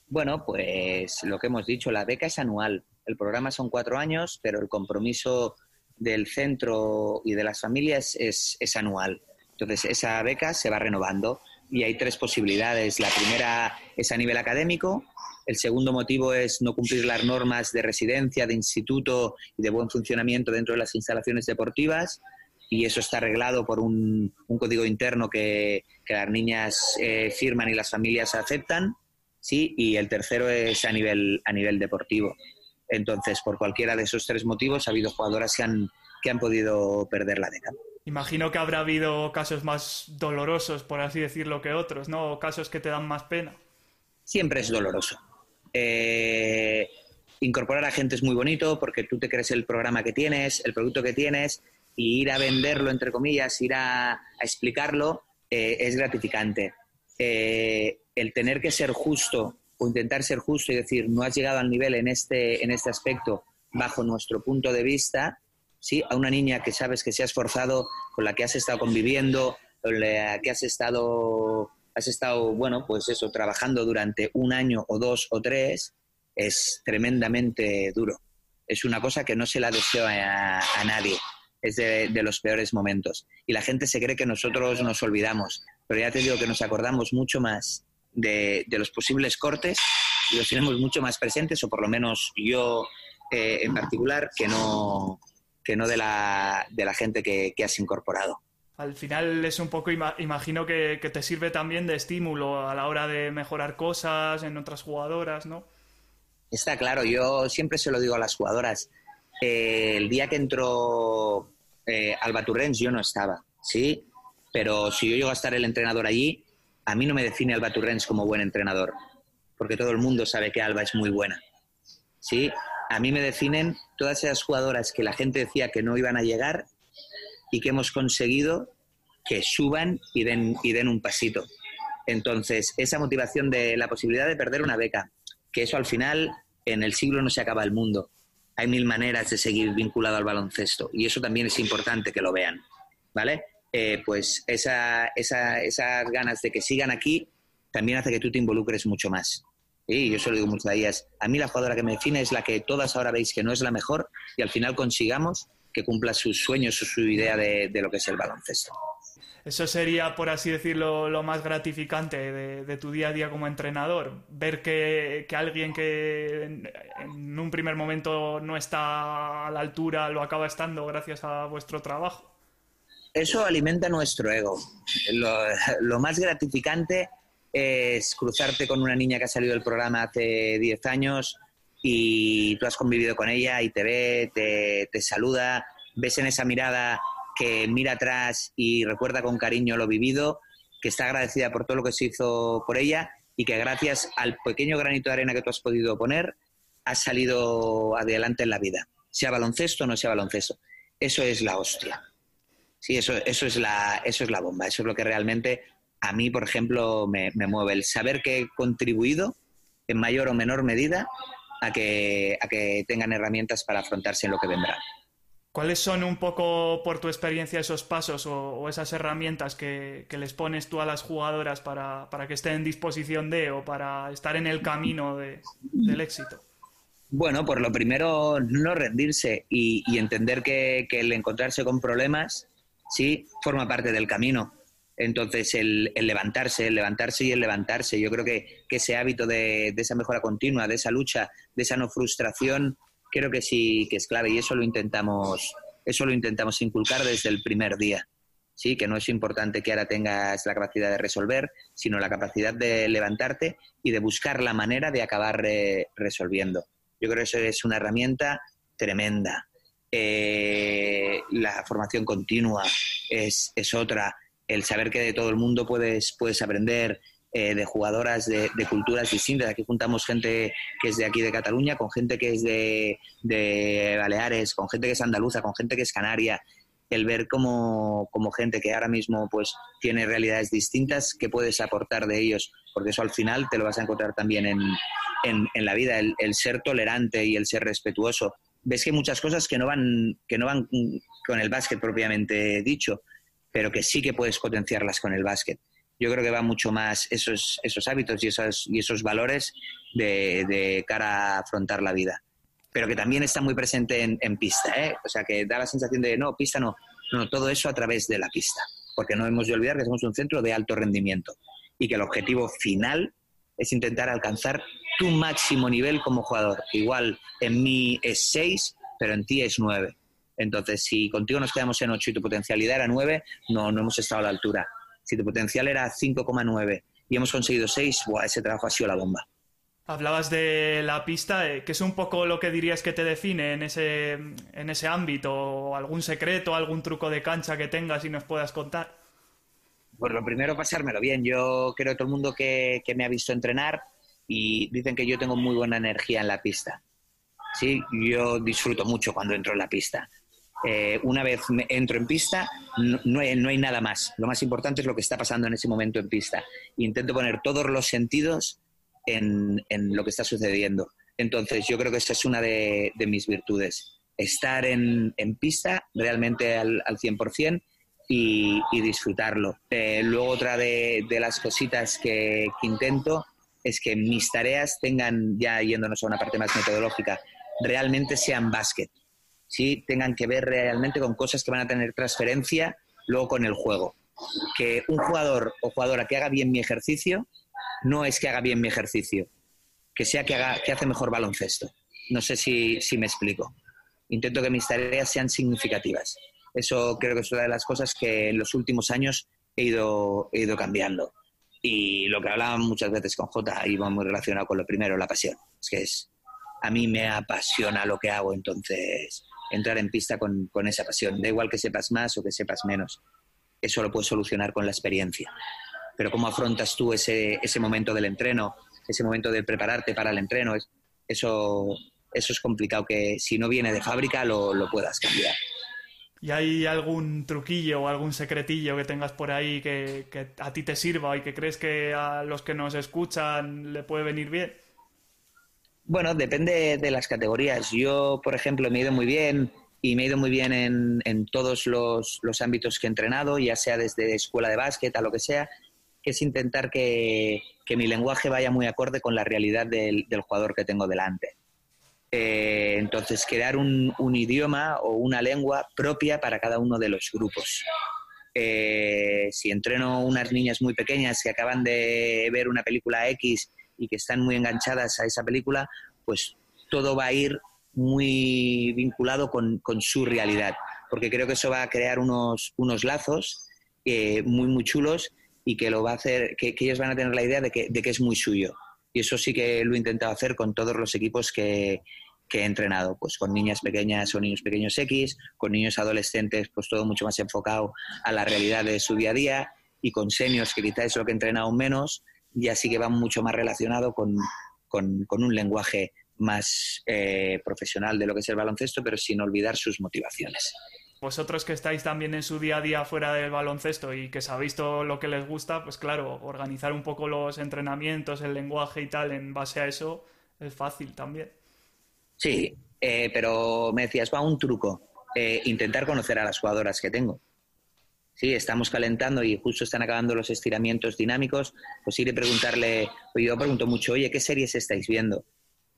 Bueno, pues lo que hemos dicho, la beca es anual. El programa son cuatro años, pero el compromiso del centro y de las familias es, es anual. Entonces, esa beca se va renovando y hay tres posibilidades. La primera es a nivel académico, el segundo motivo es no cumplir las normas de residencia, de instituto y de buen funcionamiento dentro de las instalaciones deportivas. Y eso está arreglado por un, código interno que, las niñas eh, firman y las familias aceptan. Sí, y el tercero es a nivel, a nivel deportivo. Entonces, por cualquiera de esos tres motivos, ha habido jugadoras que han, que han podido perder la década. Imagino que habrá habido casos más dolorosos, por así decirlo, que otros, ¿no? O casos que te dan más pena. Siempre es doloroso. Eh, incorporar a gente es muy bonito porque tú te crees el programa que tienes, el producto que tienes, y ir a venderlo, entre comillas, ir a, explicarlo, eh, es gratificante. Eh, el tener que ser justo o intentar ser justo y decir, no has llegado al nivel en este, en este aspecto bajo nuestro punto de vista, ¿sí? a una niña que sabes que se ha esforzado, con la que has estado conviviendo, con que has estado has estado, bueno, pues eso, trabajando durante un año o dos o tres, es tremendamente duro. Es una cosa que no se la deseo a, nadie. Es de, los peores momentos. Y la gente se cree que nosotros nos olvidamos. Pero ya te digo que nos acordamos mucho más de, los posibles cortes y los tenemos mucho más presentes, o por lo menos yo eh, en particular, que no, que no de, la, de la gente que has incorporado al final es un poco, imagino que, te sirve también de estímulo a la hora de mejorar cosas en otras jugadoras, ¿no? Está claro, yo siempre se lo digo a las jugadoras. Eh, el día que entró eh, Alba Turrens yo no estaba, ¿sí? Pero si yo llego a estar el entrenador allí, a mí no me define Alba Turrens como buen entrenador, porque todo el mundo sabe que Alba es muy buena, ¿sí? A mí me definen todas esas jugadoras que la gente decía que no iban a llegar y que hemos conseguido que suban y den, y den un pasito. Entonces, esa motivación de la posibilidad de perder una beca, que eso al final en el siglo no se acaba el mundo. Hay mil maneras de seguir vinculado al baloncesto y eso también es importante que lo vean. ¿Vale? Eh, pues esa, esa, esas ganas de que sigan aquí también hace que tú te involucres mucho más. Y yo se lo digo muchas ellas. A mí la jugadora que me define es la que todas ahora veis que no es la mejor y al final consigamos que cumpla sus sueños o su idea de, lo que es el baloncesto. Eso sería, por así decirlo, lo más gratificante de, tu día a día como entrenador. Ver que, alguien que en, un primer momento no está a la altura lo acaba estando gracias a vuestro trabajo. Eso alimenta nuestro ego. Lo, más gratificante es cruzarte con una niña que ha salido del programa hace 10 años y tú has convivido con ella y te ve, te, te saluda, ves en esa mirada que mira atrás y recuerda con cariño lo vivido, que está agradecida por todo lo que se hizo por ella y que gracias al pequeño granito de arena que tú has podido poner, has salido adelante en la vida, sea baloncesto o no sea baloncesto. Eso es la hostia. Sí, eso, eso, es la, eso es la bomba. Eso es lo que realmente a mí, por ejemplo, me, me mueve. El saber que he contribuido en mayor o menor medida a que, a que tengan herramientas para afrontarse en lo que vendrá. ¿Cuáles son un poco, por tu experiencia, esos pasos o, esas herramientas que, les pones tú a las jugadoras para, que estén en disposición de o para estar en el camino del éxito? Bueno, por lo primero, no rendirse y, entender que, el encontrarse con problemas, sí, forma parte del camino. Entonces, el, levantarse, el levantarse y el levantarse. Yo creo que, ese hábito de, esa mejora continua, de esa lucha, de esa no frustración, creo que sí que es clave y eso lo intentamos, eso lo intentamos inculcar desde el primer día. Sí, que no es importante que ahora tengas la capacidad de resolver, sino la capacidad de levantarte y de buscar la manera de acabar eh, resolviendo. Yo creo que eso es una herramienta tremenda. Eh, la formación continua es, otra. El saber que de todo el mundo puedes, puedes aprender, eh, de jugadoras de, culturas distintas. Aquí juntamos gente que es de aquí de Cataluña, con gente que es de, de Baleares, con gente que es andaluza, con gente que es canaria. El ver como, como gente que ahora mismo pues tiene realidades distintas, que puedes aportar de ellos, porque eso al final te lo vas a encontrar también en, en, la vida, el, ser tolerante y el ser respetuoso. Ves que hay muchas cosas que no van, que no van con el básquet propiamente dicho, pero que sí que puedes potenciarlas con el básquet. Yo creo que va mucho más esos, esos hábitos y esos, y esos valores de, cara a afrontar la vida. Pero que también está muy presente en, pista, ¿eh? O sea, que da la sensación de, no, pista no, no, todo eso a través de la pista. Porque no hemos de olvidar que somos un centro de alto rendimiento y que el objetivo final es intentar alcanzar tu máximo nivel como jugador. Igual en mí es 6, pero en ti es 9. Entonces, si contigo nos quedamos en 8 y tu potencialidad era 9, no, no hemos estado a la altura. Si tu potencial era 5,9 y hemos conseguido 6, ese trabajo ha sido la bomba. Hablabas de la pista, eh, que es un poco lo que dirías que te define en ese, en ese ámbito, o algún secreto, algún truco de cancha que tengas y nos puedas contar. Pues lo primero, pasármelo bien. Yo creo que todo el mundo que, que me ha visto entrenar y dicen que yo tengo muy buena energía en la pista. Sí, yo disfruto mucho cuando entro en la pista. Eh, una vez entro en pista, no, hay, no, hay, nada más. Lo más importante es lo que está pasando en ese momento en pista. Intento poner todos los sentidos en, en lo que está sucediendo. Entonces, yo creo que esa es una de, de mis virtudes. Estar en, en pista realmente al, al 100% y, disfrutarlo. Eh, luego, otra de, las cositas que, que intento es que mis tareas tengan, ya yéndonos a una parte más metodológica, realmente sean básquet, ¿sí? tengan que ver realmente con cosas que van a tener transferencia luego con el juego. Que un jugador o jugadora que haga bien mi ejercicio no es que haga bien mi ejercicio, que sea que, haga, que hace mejor baloncesto. No sé si, si me explico. Intento que mis tareas sean significativas. Eso creo que es una de las cosas que en los últimos años he ido, he ido cambiando. Y lo que hablaba muchas veces con J iba muy relacionado con lo primero, la pasión. Es que es, a mí me apasiona lo que hago, entonces entrar en pista con, con esa pasión. Da igual que sepas más o que sepas menos. Eso lo puedes solucionar con la experiencia. Pero cómo afrontas tú ese, ese momento del entreno, ese momento de prepararte para el entreno, eso, eso es complicado que si no viene de fábrica lo, lo puedas cambiar. ¿Y hay algún truquillo o algún secretillo que tengas por ahí que, a ti te sirva y que crees que a los que nos escuchan le puede venir bien? Bueno, depende de las categorías. Yo, por ejemplo, me he ido muy bien y me he ido muy bien en, todos los, ámbitos que he entrenado, ya sea desde escuela de básquet a lo que sea, que es intentar que, mi lenguaje vaya muy acorde con la realidad del jugador que tengo delante. Eh, entonces, crear un, idioma o una lengua propia para cada uno de los grupos. Eh, si entreno unas niñas muy pequeñas que acaban de ver una película X y que están muy enganchadas a esa película, pues todo va a ir muy vinculado con, su realidad, porque creo que eso va a crear unos, lazos eh, muy, muy chulos y que lo va a hacer, que, ellos van a tener la idea de que es muy suyo. Y eso sí que lo he intentado hacer con todos los equipos que, he entrenado, pues con niñas pequeñas o niños pequeños X, con niños adolescentes, pues todo mucho más enfocado a la realidad de su día a día, y con seniors, que quizás es lo que he entrenado menos, ya sí que va mucho más relacionado con, un lenguaje más eh, profesional de lo que es el baloncesto, pero sin olvidar sus motivaciones. Vosotros que estáis también en su día a día fuera del baloncesto y que sabéis todo lo que les gusta, pues claro, organizar un poco los entrenamientos, el lenguaje y tal en base a eso es fácil también. Sí, eh, pero me decías, va un truco, eh, intentar conocer a las jugadoras que tengo. Sí, estamos calentando y justo están acabando los estiramientos dinámicos, pues ir a preguntarle, yo pregunto mucho, oye, ¿qué series estáis viendo?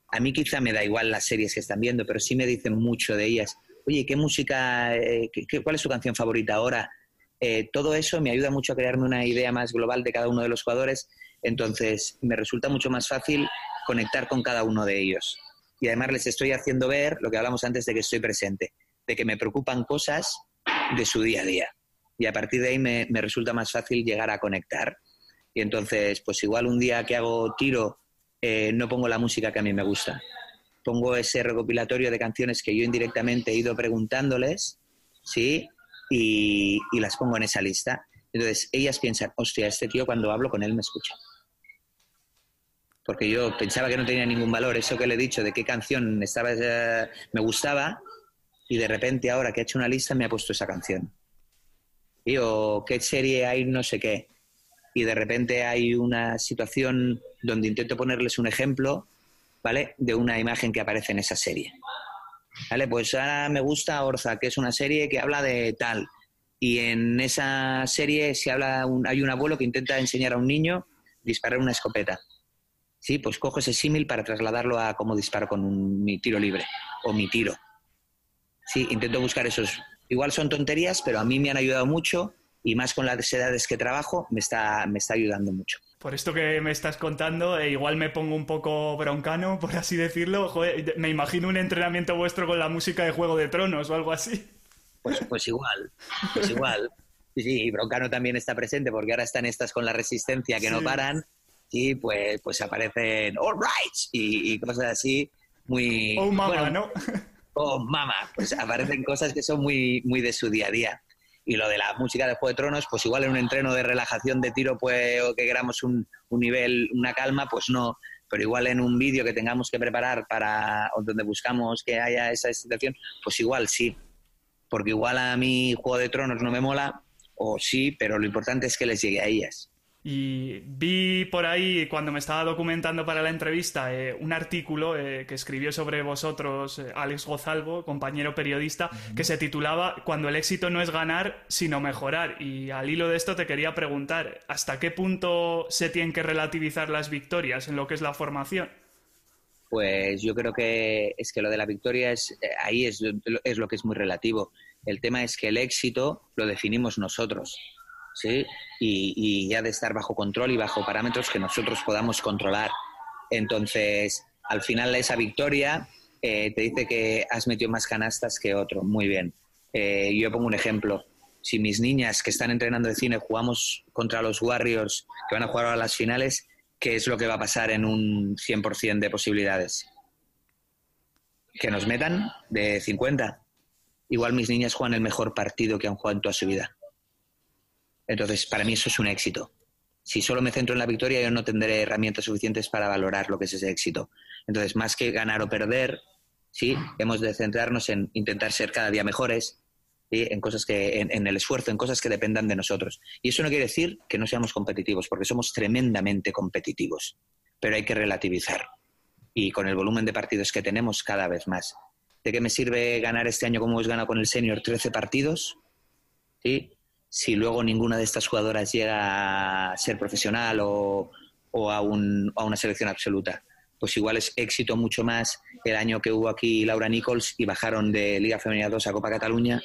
A mí quizá me da igual las series que están viendo, pero sí me dicen mucho de ellas. Oye, ¿qué música, eh, cuál es su canción favorita ahora? todo eso me ayuda mucho a crearme una idea más global de cada uno de los jugadores, entonces me resulta mucho más fácil conectar con cada uno de ellos y además les estoy haciendo ver lo que hablamos antes de que estoy presente, de que me preocupan cosas de su día a día. Y a partir de ahí me, resulta más fácil llegar a conectar. Y entonces, pues igual un día que hago tiro, eh, no pongo la música que a mí me gusta. Pongo ese recopilatorio de canciones que yo indirectamente he ido preguntándoles, ¿sí? Y, las pongo en esa lista. Entonces, ellas piensan, hostia, este tío cuando hablo con él me escucha porque yo pensaba que no tenía ningún valor eso que le he dicho de qué canción estaba, eh, me gustaba y de repente ahora que he hecho una lista me ha puesto esa canción. Y, o qué serie hay no sé qué. Y de repente hay una situación donde intento ponerles un ejemplo, ¿vale? De una imagen que aparece en esa serie. ¿Vale? Pues ahora me gusta Orza, que es una serie que habla de tal. Y en esa serie se habla hay un abuelo que intenta enseñar a un niño disparar una escopeta. Sí, pues cojo ese símil para trasladarlo a cómo disparo con mi tiro libre o mi tiro. Sí, intento buscar esos. Igual son tonterías, pero a mí me han ayudado mucho y más con las edades que trabajo me está, me está ayudando mucho. Por esto que me estás contando, eh, igual me pongo un poco broncano, por así decirlo. me imagino un entrenamiento vuestro con la música de Juego de Tronos o algo así. Pues, pues igual, pues igual. Sí, y broncano también está presente porque ahora están estas con la resistencia que no paran y pues, pues aparecen all right y, cosas así muy... Oh, mamá, ¿no? oh, mamá, pues aparecen cosas que son muy, muy de su día a día. Y lo de la música de Juego de Tronos, pues igual en un entreno de relajación de tiro, pues, o que queramos un, un nivel, una calma, pues no. Pero igual en un vídeo que tengamos que preparar para, donde buscamos que haya esa situación, pues igual sí. Porque igual a mí Juego de Tronos no me mola, o sí, pero lo importante es que les llegue a ellas. Y vi por ahí, cuando me estaba documentando para la entrevista, eh, un artículo eh, que escribió sobre vosotros eh, Alex Gozalvo, compañero periodista, que se titulaba Cuando el éxito no es ganar, sino mejorar. Y al hilo de esto te quería preguntar, ¿hasta qué punto se tienen que relativizar las victorias en lo que es la formación? Pues yo creo que es que lo de la victoria es ahí es, es lo que es muy relativo. El tema es que el éxito lo definimos nosotros. ¿Sí? Y, ya de estar bajo control y bajo parámetros que nosotros podamos controlar. Entonces, al final esa victoria eh, te dice que has metido más canastas que otro. Muy bien. Eh, yo pongo un ejemplo. Si mis niñas que están entrenando de cine jugamos contra los Warriors que van a jugar a las finales, ¿qué es lo que va a pasar en un 100% de posibilidades? Que nos metan de 50. Igual mis niñas juegan el mejor partido que han jugado en toda su vida. Entonces, para mí eso es un éxito. Si solo me centro en la victoria, yo no tendré herramientas suficientes para valorar lo que es ese éxito. Entonces, más que ganar o perder, sí, hemos de centrarnos en intentar ser cada día mejores, en cosas que, en, el esfuerzo, en cosas que dependan de nosotros. Y eso no quiere decir que no seamos competitivos, porque somos tremendamente competitivos, pero hay que relativizar. Y con el volumen de partidos que tenemos, cada vez más. ¿De qué me sirve ganar este año como hemos ganado con el senior 13 partidos? ¿Sí? Si luego ninguna de estas jugadoras llega a ser profesional o, a, una selección absoluta. Pues igual es éxito mucho más el año que hubo aquí Laura Nichols y bajaron de Liga Femenina 2 a Copa Cataluña,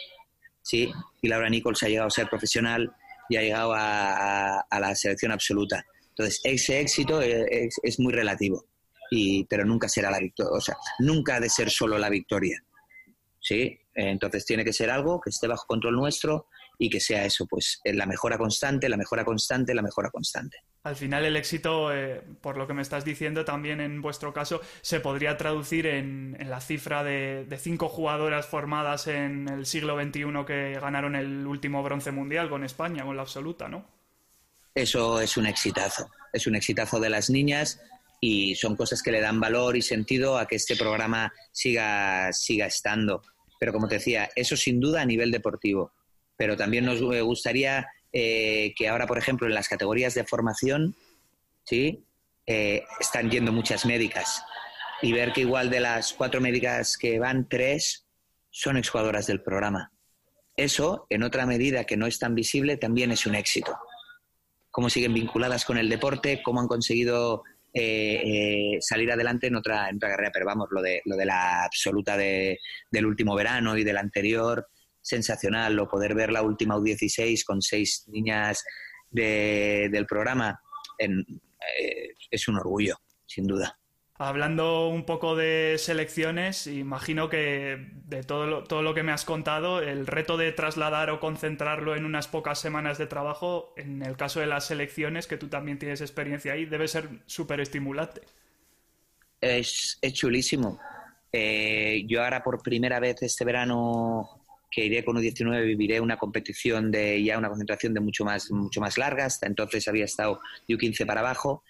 ¿sí? Y Laura Nichols ha llegado a ser profesional y ha llegado a, la selección absoluta. Entonces, ese éxito es, es, muy relativo, y, pero nunca será la victoria, o sea, nunca ha de ser solo la victoria, ¿sí? Entonces tiene que ser algo que esté bajo control nuestro, y que sea eso, pues la mejora constante, la mejora constante, la mejora constante. Al final el éxito, eh, por lo que me estás diciendo, también en vuestro caso se podría traducir en, la cifra de, cinco jugadoras formadas en el siglo XXI que ganaron el último bronce mundial con España, con la absoluta, ¿no? Eso es un exitazo, es un exitazo de las niñas y son cosas que le dan valor y sentido a que este programa siga, siga estando Pero como te decía, eso sin duda a nivel deportivo. Pero también nos gustaría eh, que ahora, por ejemplo, en las categorías de formación, ¿sí? Eh, están yendo muchas médicas. Y ver que igual de las cuatro médicas que van, tres son exjugadoras del programa. Eso, en otra medida que no es tan visible, también es un éxito. Cómo siguen vinculadas con el deporte, cómo han conseguido eh, salir adelante en otra, en otra carrera. Pero vamos, lo de, lo de la absoluta de, del último verano y del anterior, sensacional, o poder ver la última U16 con seis niñas del programa, en, eh, es un orgullo, sin duda. Hablando un poco de selecciones, imagino que de todo lo, todo lo que me has contado, el reto de trasladar o concentrarlo en unas pocas semanas de trabajo, en el caso de las selecciones, que tú también tienes experiencia ahí, debe ser súper estimulante. Es, chulísimo. Eh, yo ahora por primera vez este verano que iré con U19 viviré una competición de ya una concentración de mucho más, mucho más larga. Hasta entonces había estado de U15 para abajo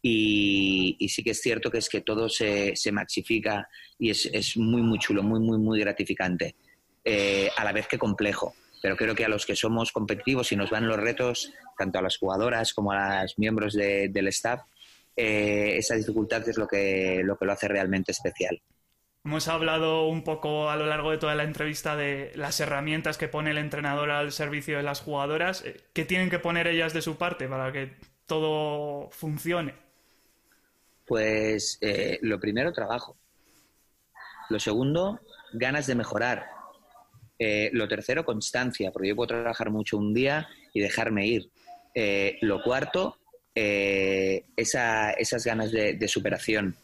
y, sí que es cierto que es que todo se, se maxifica y es, es, muy, muy chulo, muy, muy, muy gratificante, eh, a la vez que complejo. Pero creo que a los que somos competitivos y nos van los retos, tanto a las jugadoras como a los miembros del staff, eh, esa dificultad es lo que, lo que lo hace realmente especial. Hemos hablado un poco a lo largo de toda la entrevista de las herramientas que pone el entrenador al servicio de las jugadoras. Eh, ¿Qué tienen que poner ellas de su parte para que todo funcione? Pues eh, lo primero, trabajo. Lo segundo, ganas de mejorar. Eh, lo tercero, constancia, porque yo puedo trabajar mucho un día y dejarme ir. Lo cuarto, esas ganas de, superación,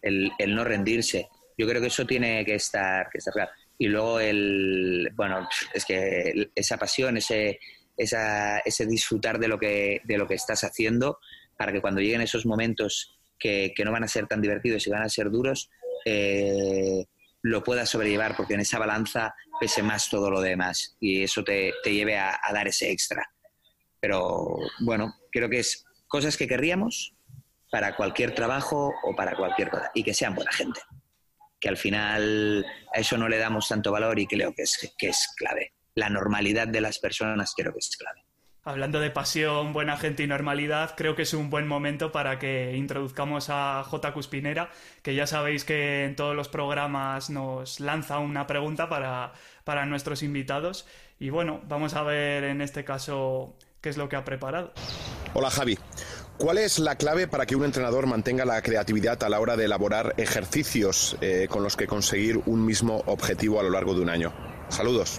el, no rendirse. Yo creo que eso tiene que estar, que estar claro. Y luego el, bueno, es que esa pasión, ese, ese disfrutar de lo, que, de lo que estás haciendo, para que cuando lleguen esos momentos que, no van a ser tan divertidos y van a ser duros, eh, lo puedas sobrellevar, porque en esa balanza pese más todo lo demás y eso te, lleve a, dar ese extra. Pero bueno, creo que es cosas que querríamos para cualquier trabajo o para cualquier cosa y que sean buena gente. Que al final a eso no le damos tanto valor y creo que es, que es clave. La normalidad de las personas creo que es clave. Hablando de pasión, buena gente y normalidad, creo que es un buen momento para que introduzcamos a J. Cuspinera, que ya sabéis que en todos los programas nos lanza una pregunta para, para nuestros invitados. Y bueno, vamos a ver en este caso qué es lo que ha preparado. Hola Javi. ¿Cuál es la clave para que un entrenador mantenga la creatividad a la hora de elaborar ejercicios eh, con los que conseguir un mismo objetivo a lo largo de un año? Saludos.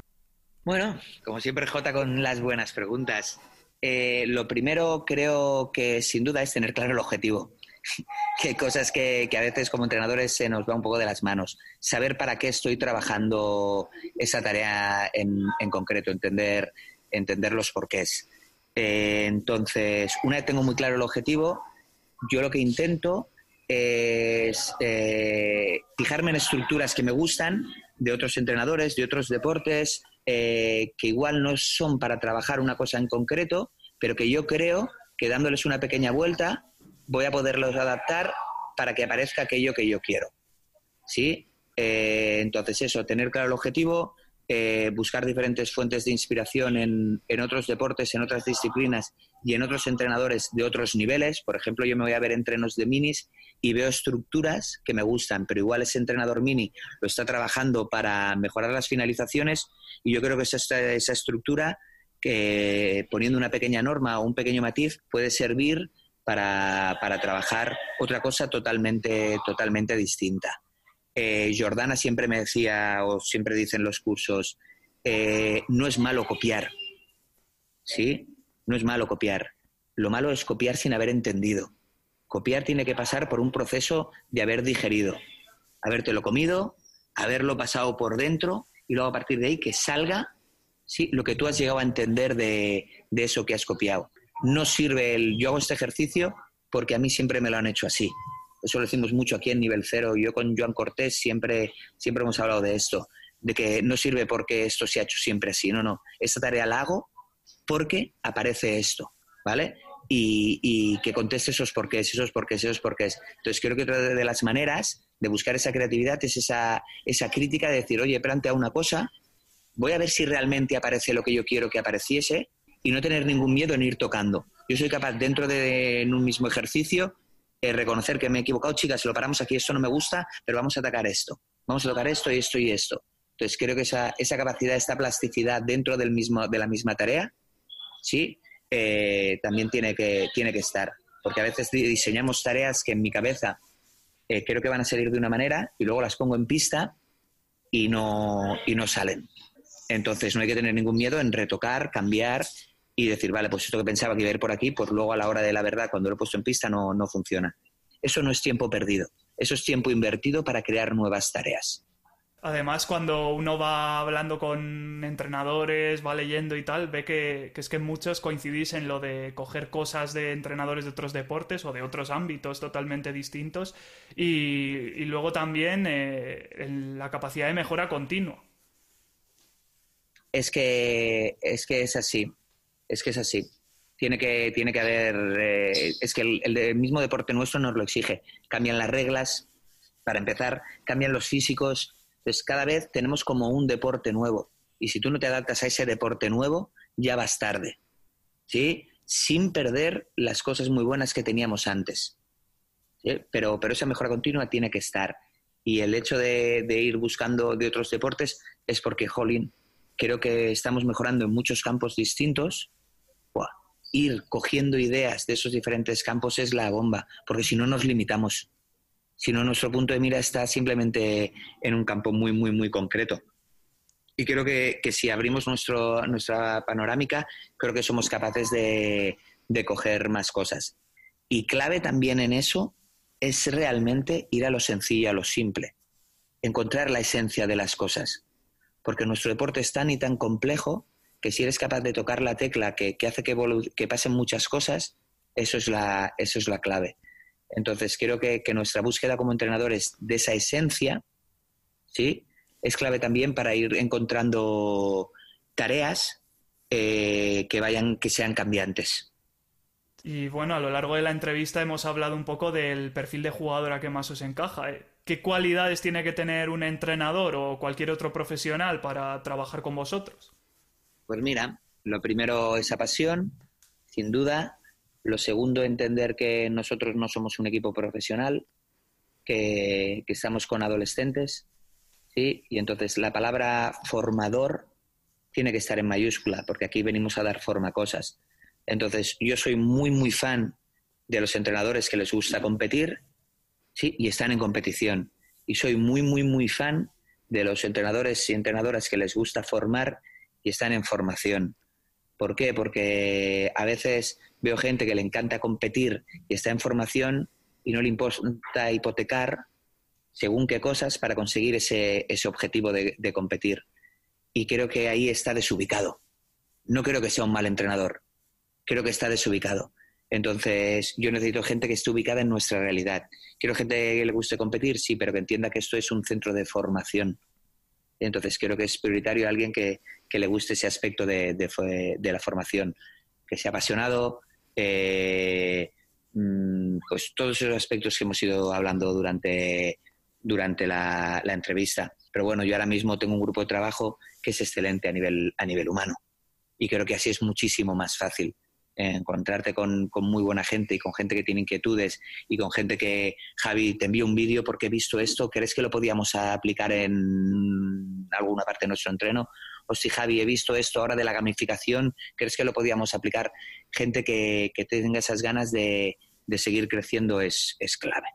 Bueno, como siempre, Jota, con las buenas preguntas. Eh, lo primero creo que sin duda es tener claro el objetivo. que cosas que, a veces como entrenadores se nos va un poco de las manos. Saber para qué estoy trabajando esa tarea en, concreto, entender, entender los porqués. Eh, entonces, una vez tengo muy claro el objetivo, yo lo que intento es eh, fijarme en estructuras que me gustan de otros entrenadores, de otros deportes, eh, que igual no son para trabajar una cosa en concreto, pero que yo creo que dándoles una pequeña vuelta voy a poderlos adaptar para que aparezca aquello que yo quiero. ¿Sí? Entonces eso, tener claro el objetivo, eh, buscar diferentes fuentes de inspiración en, en, otros deportes, en otras disciplinas y en otros entrenadores de otros niveles. Por ejemplo, yo me voy a ver entrenos de minis y veo estructuras que me gustan, pero igual ese entrenador mini lo está trabajando para mejorar las finalizaciones y yo creo que esa, esa estructura que poniendo una pequeña norma o un pequeño matiz puede servir para, para trabajar otra cosa totalmente, totalmente distinta. Eh, Jordana siempre me decía, o siempre dicen los cursos, eh, no es malo copiar. ¿Sí? No es malo copiar. Lo malo es copiar sin haber entendido. Copiar tiene que pasar por un proceso de haber digerido, habértelo comido, haberlo pasado por dentro y luego a partir de ahí que salga lo que tú has llegado a entender de, de eso que has copiado. No sirve el yo hago este ejercicio porque a mí siempre me lo han hecho así. Eso lo decimos mucho aquí en nivel cero. Yo con Joan Cortés siempre, siempre hemos hablado de esto, de que no sirve porque esto se ha hecho siempre así. No, no. Esta tarea la hago porque aparece esto, ¿vale? Y, que conteste esos porqués, esos porqués, esos porqués. Entonces creo que otra de las maneras de buscar esa creatividad, es esa, esa crítica de decir, oye, plantea una cosa, voy a ver si realmente aparece lo que yo quiero que apareciese y no tener ningún miedo en ir tocando. Yo soy capaz dentro de un mismo ejercicio eh, reconocer que me he equivocado, chicas, lo paramos aquí, esto no me gusta, pero vamos a atacar esto. Vamos a tocar esto y esto y esto. Entonces creo que esa, esa capacidad, esta plasticidad dentro del mismo, de la misma tarea, sí, eh, también tiene que, tiene que estar. Porque a veces diseñamos tareas que en mi cabeza eh, creo que van a salir de una manera y luego las pongo en pista y no, y no salen. Entonces no hay que tener ningún miedo en retocar, cambiar y decir, vale, pues esto que pensaba que iba a ir por aquí, pues luego a la hora de la verdad, cuando lo he puesto en pista, no, no funciona. Eso no es tiempo perdido, eso es tiempo invertido para crear nuevas tareas. Además, cuando uno va hablando con entrenadores, va leyendo y tal, ve que, es que muchos coincidís en lo de coger cosas de entrenadores de otros deportes o de otros ámbitos totalmente distintos y, luego también eh, la capacidad de mejora continua. Es que es, que es así es que es así. Tiene que, tiene que haber. Eh, es que el, mismo deporte nuestro nos lo exige. Cambian las reglas, para empezar, cambian los físicos. Entonces, cada vez tenemos como un deporte nuevo. Y si tú no te adaptas a ese deporte nuevo, ya vas tarde. ¿Sí? Sin perder las cosas muy buenas que teníamos antes. Pero, pero esa mejora continua tiene que estar. Y el hecho de, de ir buscando de otros deportes es porque, jolín, creo que estamos mejorando en muchos campos distintos ir cogiendo ideas de esos diferentes campos es la bomba, porque si no nos limitamos. Si no, nuestro punto de mira está simplemente en un campo muy, muy, muy concreto. Y creo que, si abrimos nuestro, nuestra panorámica, creo que somos capaces de, de coger más cosas. Y clave también en eso es realmente ir a lo sencillo, a lo simple, encontrar la esencia de las cosas. Porque nuestro deporte es tan y tan complejo que si eres capaz de tocar la tecla que, hace que, que, pasen muchas cosas, eso es la, eso es la clave. Entonces, creo que, nuestra búsqueda como entrenadores de esa esencia, ¿sí? Es clave también para ir encontrando tareas eh, que vayan, que sean cambiantes. Y bueno, a lo largo de la entrevista hemos hablado un poco del perfil de jugadora que más os encaja. ¿Qué cualidades tiene que tener un entrenador o cualquier otro profesional para trabajar con vosotros? Pues mira, lo primero, esa pasión, sin duda. Lo segundo, entender que nosotros no somos un equipo profesional, que, estamos con adolescentes, ¿sí? Y entonces la palabra formador tiene que estar en mayúscula, porque aquí venimos a dar forma a cosas. Entonces, yo soy muy, muy fan de los entrenadores que les gusta competir, ¿sí? Y están en competición. Y soy muy, muy, muy fan de los entrenadores y entrenadoras que les gusta formar y están en formación. ¿Por qué? Porque a veces veo gente que le encanta competir y está en formación y no le importa hipotecar según qué cosas para conseguir ese, ese objetivo de, de, competir. Y creo que ahí está desubicado. No creo que sea un mal entrenador, creo que está desubicado. Entonces, yo necesito gente que esté ubicada en nuestra realidad. Quiero gente que le guste competir, sí, pero que entienda que esto es un centro de formación entonces creo que es prioritario alguien que, le guste ese aspecto de, la formación, que sea apasionado, eh, mm, pues todos esos aspectos que hemos ido hablando durante, durante la, entrevista. Pero bueno, yo ahora mismo tengo un grupo de trabajo que es excelente a nivel, a nivel humano y creo que así es muchísimo más fácil encontrarte con, muy buena gente y con gente que tiene inquietudes y con gente que, Javi, te envío un vídeo porque he visto esto, ¿crees que lo podíamos aplicar en alguna parte de nuestro entreno? O si, Javi, he visto esto ahora de la gamificación, ¿crees que lo podíamos aplicar? Gente que, tenga esas ganas de, seguir creciendo es, es clave.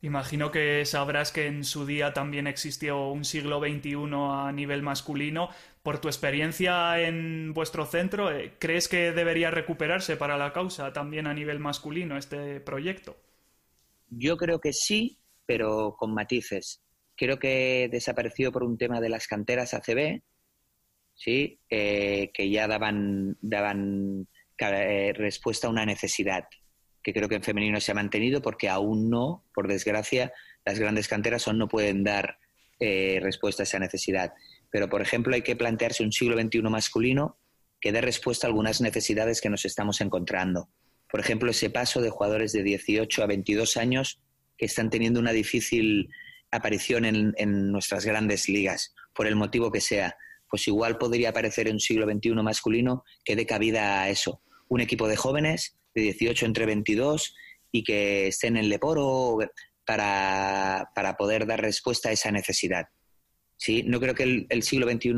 Imagino que sabrás que en su día también existió un siglo XXI a nivel masculino. Por tu experiencia en vuestro centro, eh, ¿crees que debería recuperarse para la causa también a nivel masculino este proyecto? Yo creo que sí, pero con matices. Creo que desapareció por un tema de las canteras ACB, sí, eh, que ya daban, daban eh, respuesta a una necesidad que creo que en femenino se ha mantenido porque aún no, por desgracia, las grandes canteras aún no pueden dar eh, respuesta a esa necesidad. Pero, por ejemplo, hay que plantearse un siglo XXI masculino que dé respuesta a algunas necesidades que nos estamos encontrando. Por ejemplo, ese paso de jugadores de 18 a 22 años que están teniendo una difícil aparición en, en nuestras grandes ligas, por el motivo que sea. Pues igual podría aparecer en un siglo XXI masculino que dé cabida a eso. Un equipo de jóvenes de 18 entre 22 y que estén en Leporo para, para poder dar respuesta a esa necesidad. ¿Sí? No creo que el, siglo XXI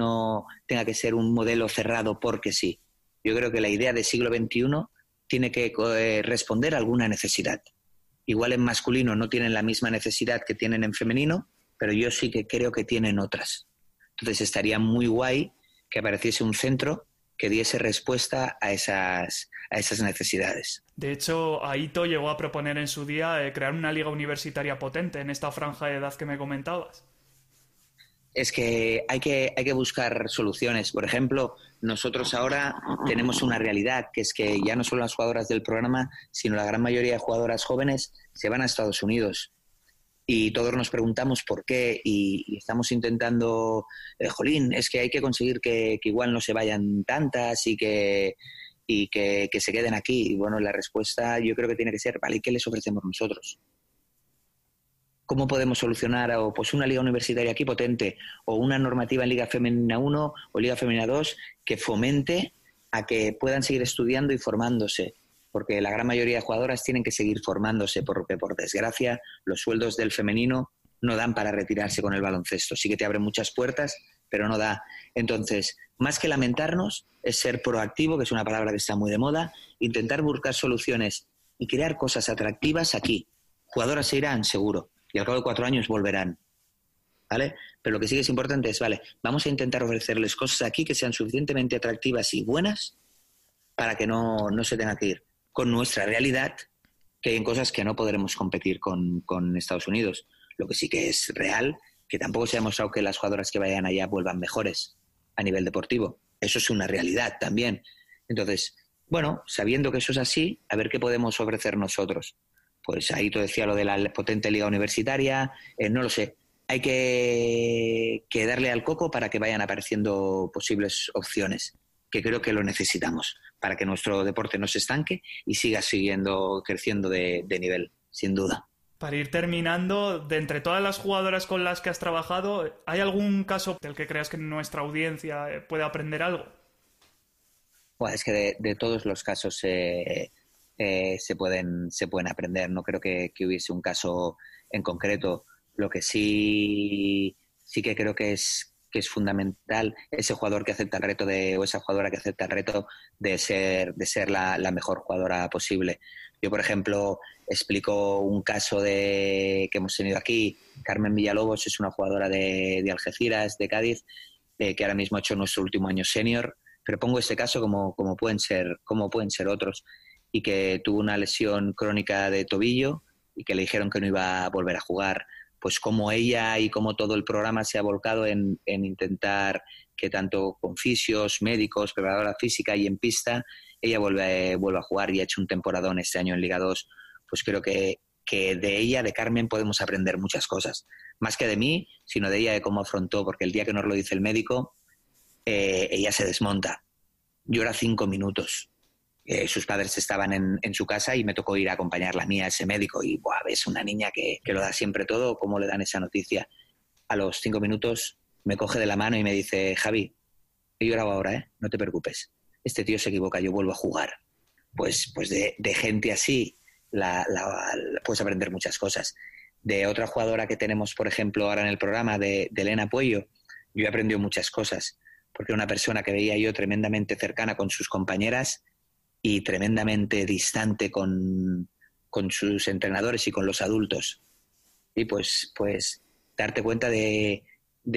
tenga que ser un modelo cerrado porque sí. Yo creo que la idea del siglo XXI tiene que eh, responder a alguna necesidad. Igual en masculino no tienen la misma necesidad que tienen en femenino, pero yo sí que creo que tienen otras. Entonces estaría muy guay que apareciese un centro que diese respuesta a esas, a esas necesidades. De hecho, Aito llegó a proponer en su día eh, crear una liga universitaria potente en esta franja de edad que me comentabas. Es que hay que, hay que buscar soluciones. Por ejemplo, nosotros ahora tenemos una realidad, que es que ya no solo las jugadoras del programa, sino la gran mayoría de jugadoras jóvenes se van a Estados Unidos y todos nos preguntamos por qué y, estamos intentando, eh, jolín, es que hay que conseguir que, igual no se vayan tantas y que y que, se queden aquí. Y bueno, la respuesta yo creo que tiene que ser, ¿vale? ¿Y qué les ofrecemos nosotros? ¿Cómo podemos solucionar o, pues una liga universitaria aquí potente o una normativa en Liga Femenina 1 o Liga Femenina 2 que fomente a que puedan seguir estudiando y formándose? Porque la gran mayoría de jugadoras tienen que seguir formándose, porque por desgracia los sueldos del femenino no dan para retirarse con el baloncesto. Sí que te abren muchas puertas, pero no da. Entonces, más que lamentarnos, es ser proactivo, que es una palabra que está muy de moda, intentar buscar soluciones y crear cosas atractivas aquí. Jugadoras se irán, seguro, y al cabo de cuatro años volverán. ¿Vale? Pero lo que sí que es importante es, vale, vamos a intentar ofrecerles cosas aquí que sean suficientemente atractivas y buenas para que no, no se tenga que ir con nuestra realidad que hay cosas que no podremos competir con, Estados Unidos. Lo que sí que es real, que tampoco se ha demostrado que las jugadoras que vayan allá vuelvan mejores a nivel deportivo. Eso es una realidad también. Entonces, bueno, sabiendo que eso es así, a ver qué podemos ofrecer nosotros. Pues ahí te decía lo de la potente liga universitaria, eh, no lo sé. Hay que darle al coco para que vayan apareciendo posibles opciones, que creo que lo necesitamos para que nuestro deporte no se estanque y siga siguiendo creciendo de, nivel, sin duda. Para ir terminando, de entre todas las jugadoras con las que has trabajado, ¿hay algún caso del que creas que nuestra audiencia eh, puede aprender algo? Bueno, es que de, todos los casos eh, se, pueden, se pueden aprender. No creo que, que, hubiese un caso en concreto. Lo que sí, sí que creo que es, que es fundamental ese jugador que acepta el reto de, o esa jugadora que acepta el reto de ser, de ser la, mejor jugadora posible. Yo, por ejemplo, explico un caso de, que hemos tenido aquí. Carmen Villalobos es una jugadora de, Algeciras, de Cádiz, eh, que ahora mismo ha hecho nuestro último año senior. Pero pongo este caso como, como, pueden ser, como pueden ser otros. Y que tuvo una lesión crónica de tobillo y que le dijeron que no iba a volver a jugar pues como ella y como todo el programa se ha volcado en, intentar que tanto con fisios, médicos, preparadora física y en pista, ella vuelve, vuelva a jugar y ha hecho un temporadón este año en Liga 2, pues creo que, de ella, de Carmen, podemos aprender muchas cosas. Más que de mí, sino de ella, de cómo afrontó, porque el día que nos lo dice el médico, eh, ella se desmonta. Llora cinco minutos. Eh, sus padres estaban en, su casa y me tocó ir a acompañarla a mí a ese médico y Buah, ves una niña que, lo da siempre todo, cómo le dan esa noticia. A los cinco minutos me coge de la mano y me dice, Javi, he llorado ahora, ¿eh? no te preocupes. Este tío se equivoca, yo vuelvo a jugar. Pues, pues de, gente así la, puedes aprender muchas cosas. De otra jugadora que tenemos, por ejemplo, ahora en el programa, de, de Elena Puello, yo he aprendido muchas cosas, porque una persona que veía yo tremendamente cercana con sus compañeras, y tremendamente distante con, sus entrenadores y con los adultos. Y pues, pues darte cuenta de,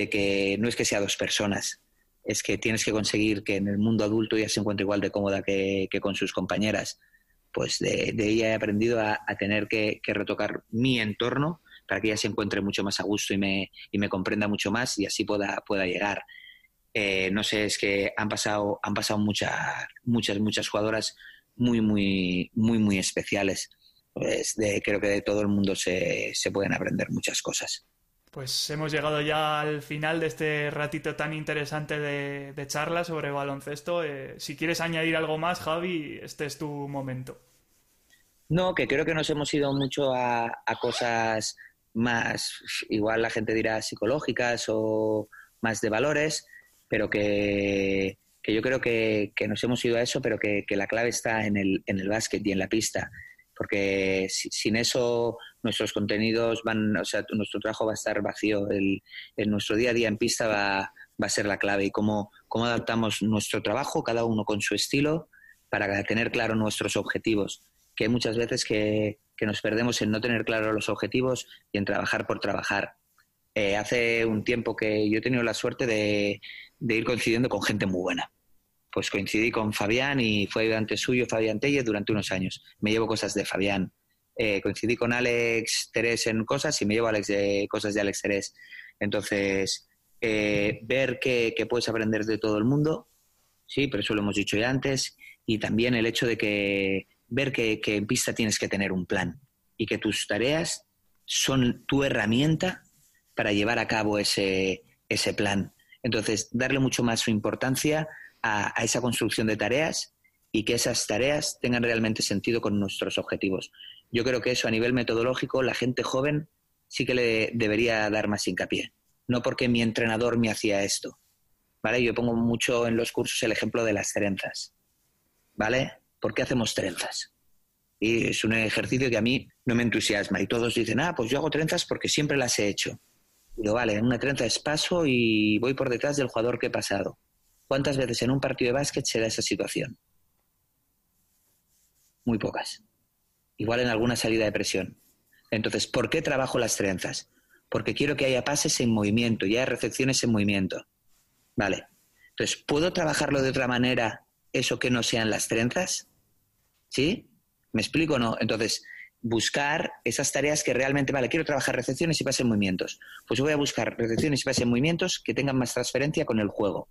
que no es que sea dos personas, es que tienes que conseguir que en el mundo adulto ella se encuentre igual de cómoda que, con sus compañeras. Pues de, ella he aprendido a, tener que, retocar mi entorno para que ella se encuentre mucho más a gusto y me, y me comprenda mucho más y así pueda, pueda llegar. Eh, no sé, es que han pasado, han pasado muchas, muchas, muchas jugadoras muy, muy, muy, muy especiales. Pues de, creo que de todo el mundo se, pueden aprender muchas cosas. Pues hemos llegado ya al final de este ratito tan interesante de, charla sobre baloncesto. Eh, si quieres añadir algo más, Javi, este es tu momento. No, que creo que nos hemos ido mucho a, cosas más, igual la gente dirá psicológicas o más de valores, pero que, yo creo que, nos hemos ido a eso, pero que, la clave está en el, en el básquet y en la pista, porque sin eso nuestros contenidos van, o sea, nuestro trabajo va a estar vacío, el, en nuestro día a día en pista va, va a ser la clave. Y cómo, cómo adaptamos nuestro trabajo, cada uno con su estilo, para tener claro nuestros objetivos, que hay muchas veces que, que nos perdemos en no tener claro los objetivos y en trabajar por trabajar. Eh, hace un tiempo que yo he tenido la suerte de, ir coincidiendo con gente muy buena. Pues coincidí con Fabián y fue ayudante suyo Fabián Tellez durante unos años. Me llevo cosas de Fabián. Eh, coincidí con Alex Terés en cosas y me llevo Alex de, cosas de Alex Terés. Entonces, eh, ver que, puedes aprender de todo el mundo, sí, pero eso lo hemos dicho ya antes, y también el hecho de que ver que, que en pista tienes que tener un plan y que tus tareas son tu herramienta para llevar a cabo ese, ese plan. Entonces, darle mucho más su importancia a, esa construcción de tareas y que esas tareas tengan realmente sentido con nuestros objetivos. Yo creo que eso a nivel metodológico, la gente joven sí que le debería dar más hincapié. No porque mi entrenador me hacía esto. ¿Vale? Yo pongo mucho en los cursos el ejemplo de las trenzas. ¿Vale? ¿Por qué hacemos trenzas? Y es un ejercicio que a mí no me entusiasma. Y todos dicen, ah, pues yo hago trenzas porque siempre las he hecho. Digo, vale, en una trenza es paso y voy por detrás del jugador que he pasado. ¿Cuántas veces en un partido de básquet se da esa situación? Muy pocas. Igual en alguna salida de presión. Entonces, ¿por qué trabajo las trenzas? Porque quiero que haya pases en movimiento y haya recepciones en movimiento. Vale. Entonces, ¿puedo trabajarlo de otra manera eso que no sean las trenzas? ¿Sí? ¿Me explico o no? Entonces, buscar esas tareas que realmente, vale, quiero trabajar recepciones y pases en movimientos. Pues voy a buscar recepciones y pases en movimientos que tengan más transferencia con el juego.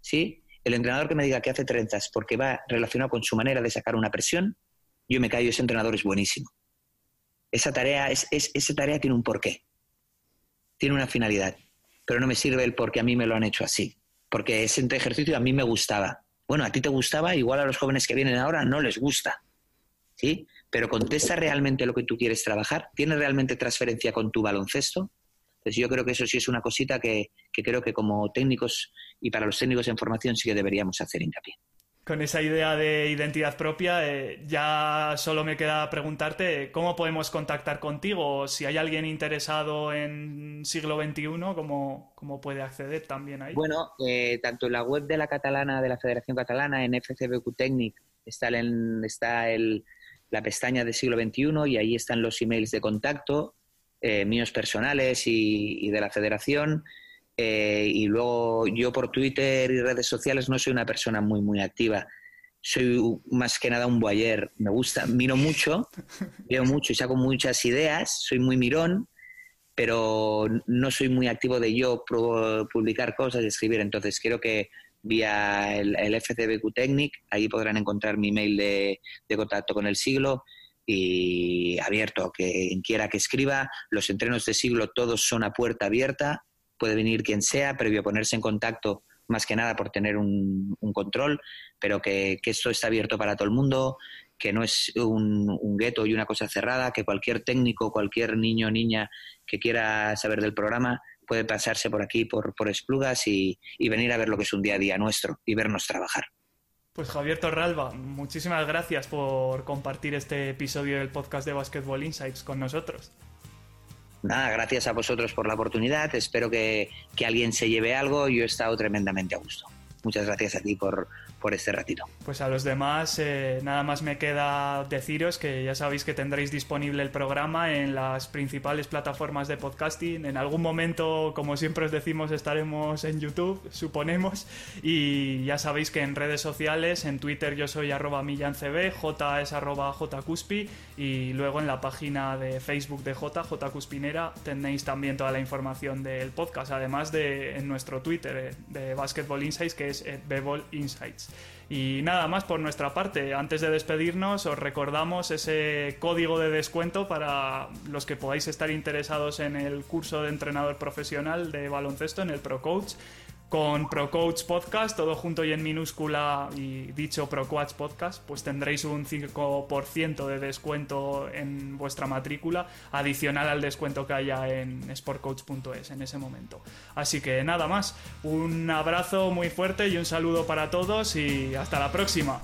¿Sí? El entrenador que me diga que hace trenzas porque va relacionado con su manera de sacar una presión, yo me callo, ese entrenador es buenísimo. Esa tarea, es, esa tarea tiene un porqué, tiene una finalidad, pero no me sirve el porque a mí me lo han hecho así, porque ese ejercicio a mí me gustaba. Bueno, a ti te gustaba, igual a los jóvenes que vienen ahora no les gusta. ¿Sí? Pero contesta realmente lo que tú quieres trabajar, tiene realmente transferencia con tu baloncesto. Entonces yo creo que eso sí es una cosita que, creo que como técnicos y para los técnicos en formación sí que deberíamos hacer hincapié. Con esa idea de identidad propia, eh, ya solo me queda preguntarte cómo podemos contactar contigo. Si hay alguien interesado en siglo XXI, ¿cómo, cómo puede acceder también ahí? Bueno, eh, tanto en la web de la catalana, de la Federación Catalana, en FCBQ Technic, está está el, la pestaña de siglo XXI y ahí están los emails de contacto, eh, míos personales y, de la federación. Eh, y luego yo por Twitter y redes sociales no soy una persona muy, muy activa. Soy más que nada un boyer. Me gusta, miro mucho, veo mucho y saco muchas ideas. Soy muy mirón, pero no soy muy activo de yo publicar cosas y escribir. Entonces creo que vía el, FCBQ Technic. Ahí podrán encontrar mi mail de, contacto con el siglo y abierto, que quiera que escriba. Los entrenos de siglo todos son a puerta abierta. Puede venir quien sea, previo a ponerse en contacto, más que nada por tener un, control, pero que, esto está abierto para todo el mundo, que no es un, un gueto y una cosa cerrada, que cualquier técnico, cualquier niño o niña que quiera saber del programa puede pasarse por aquí, por, por Esplugas y, venir a ver lo que es un día a día nuestro y vernos trabajar. Pues Javier Torralba, muchísimas gracias por compartir este episodio del podcast de Basketball Insights con nosotros. Nada, gracias a vosotros por la oportunidad. Espero que, que alguien se lleve algo. Yo he estado tremendamente a gusto. Muchas gracias a ti por, por este ratito. Pues a los demás, eh, nada más me queda deciros que ya sabéis que tendréis disponible el programa en las principales plataformas de podcasting. En algún momento, como siempre os decimos, estaremos en YouTube, suponemos. Y ya sabéis que en redes sociales, en Twitter yo soy arroba millancb, J es arroba jcuspi y luego en la página de Facebook de J, jcuspinera, tenéis también toda la información del podcast, además de en nuestro Twitter eh, de Basketball Insights, que es Bebol Insights. Y nada más por nuestra parte. Antes de despedirnos, os recordamos ese código de descuento para los que podáis estar interesados en el curso de entrenador profesional de baloncesto, en el Pro Coach con ProCoach Podcast, todo junto y en minúscula y dicho ProCoach Podcast, pues tendréis un 5% de descuento en vuestra matrícula, adicional al descuento que haya en sportcoach.es en ese momento. Así que nada más, un abrazo muy fuerte y un saludo para todos y hasta la próxima.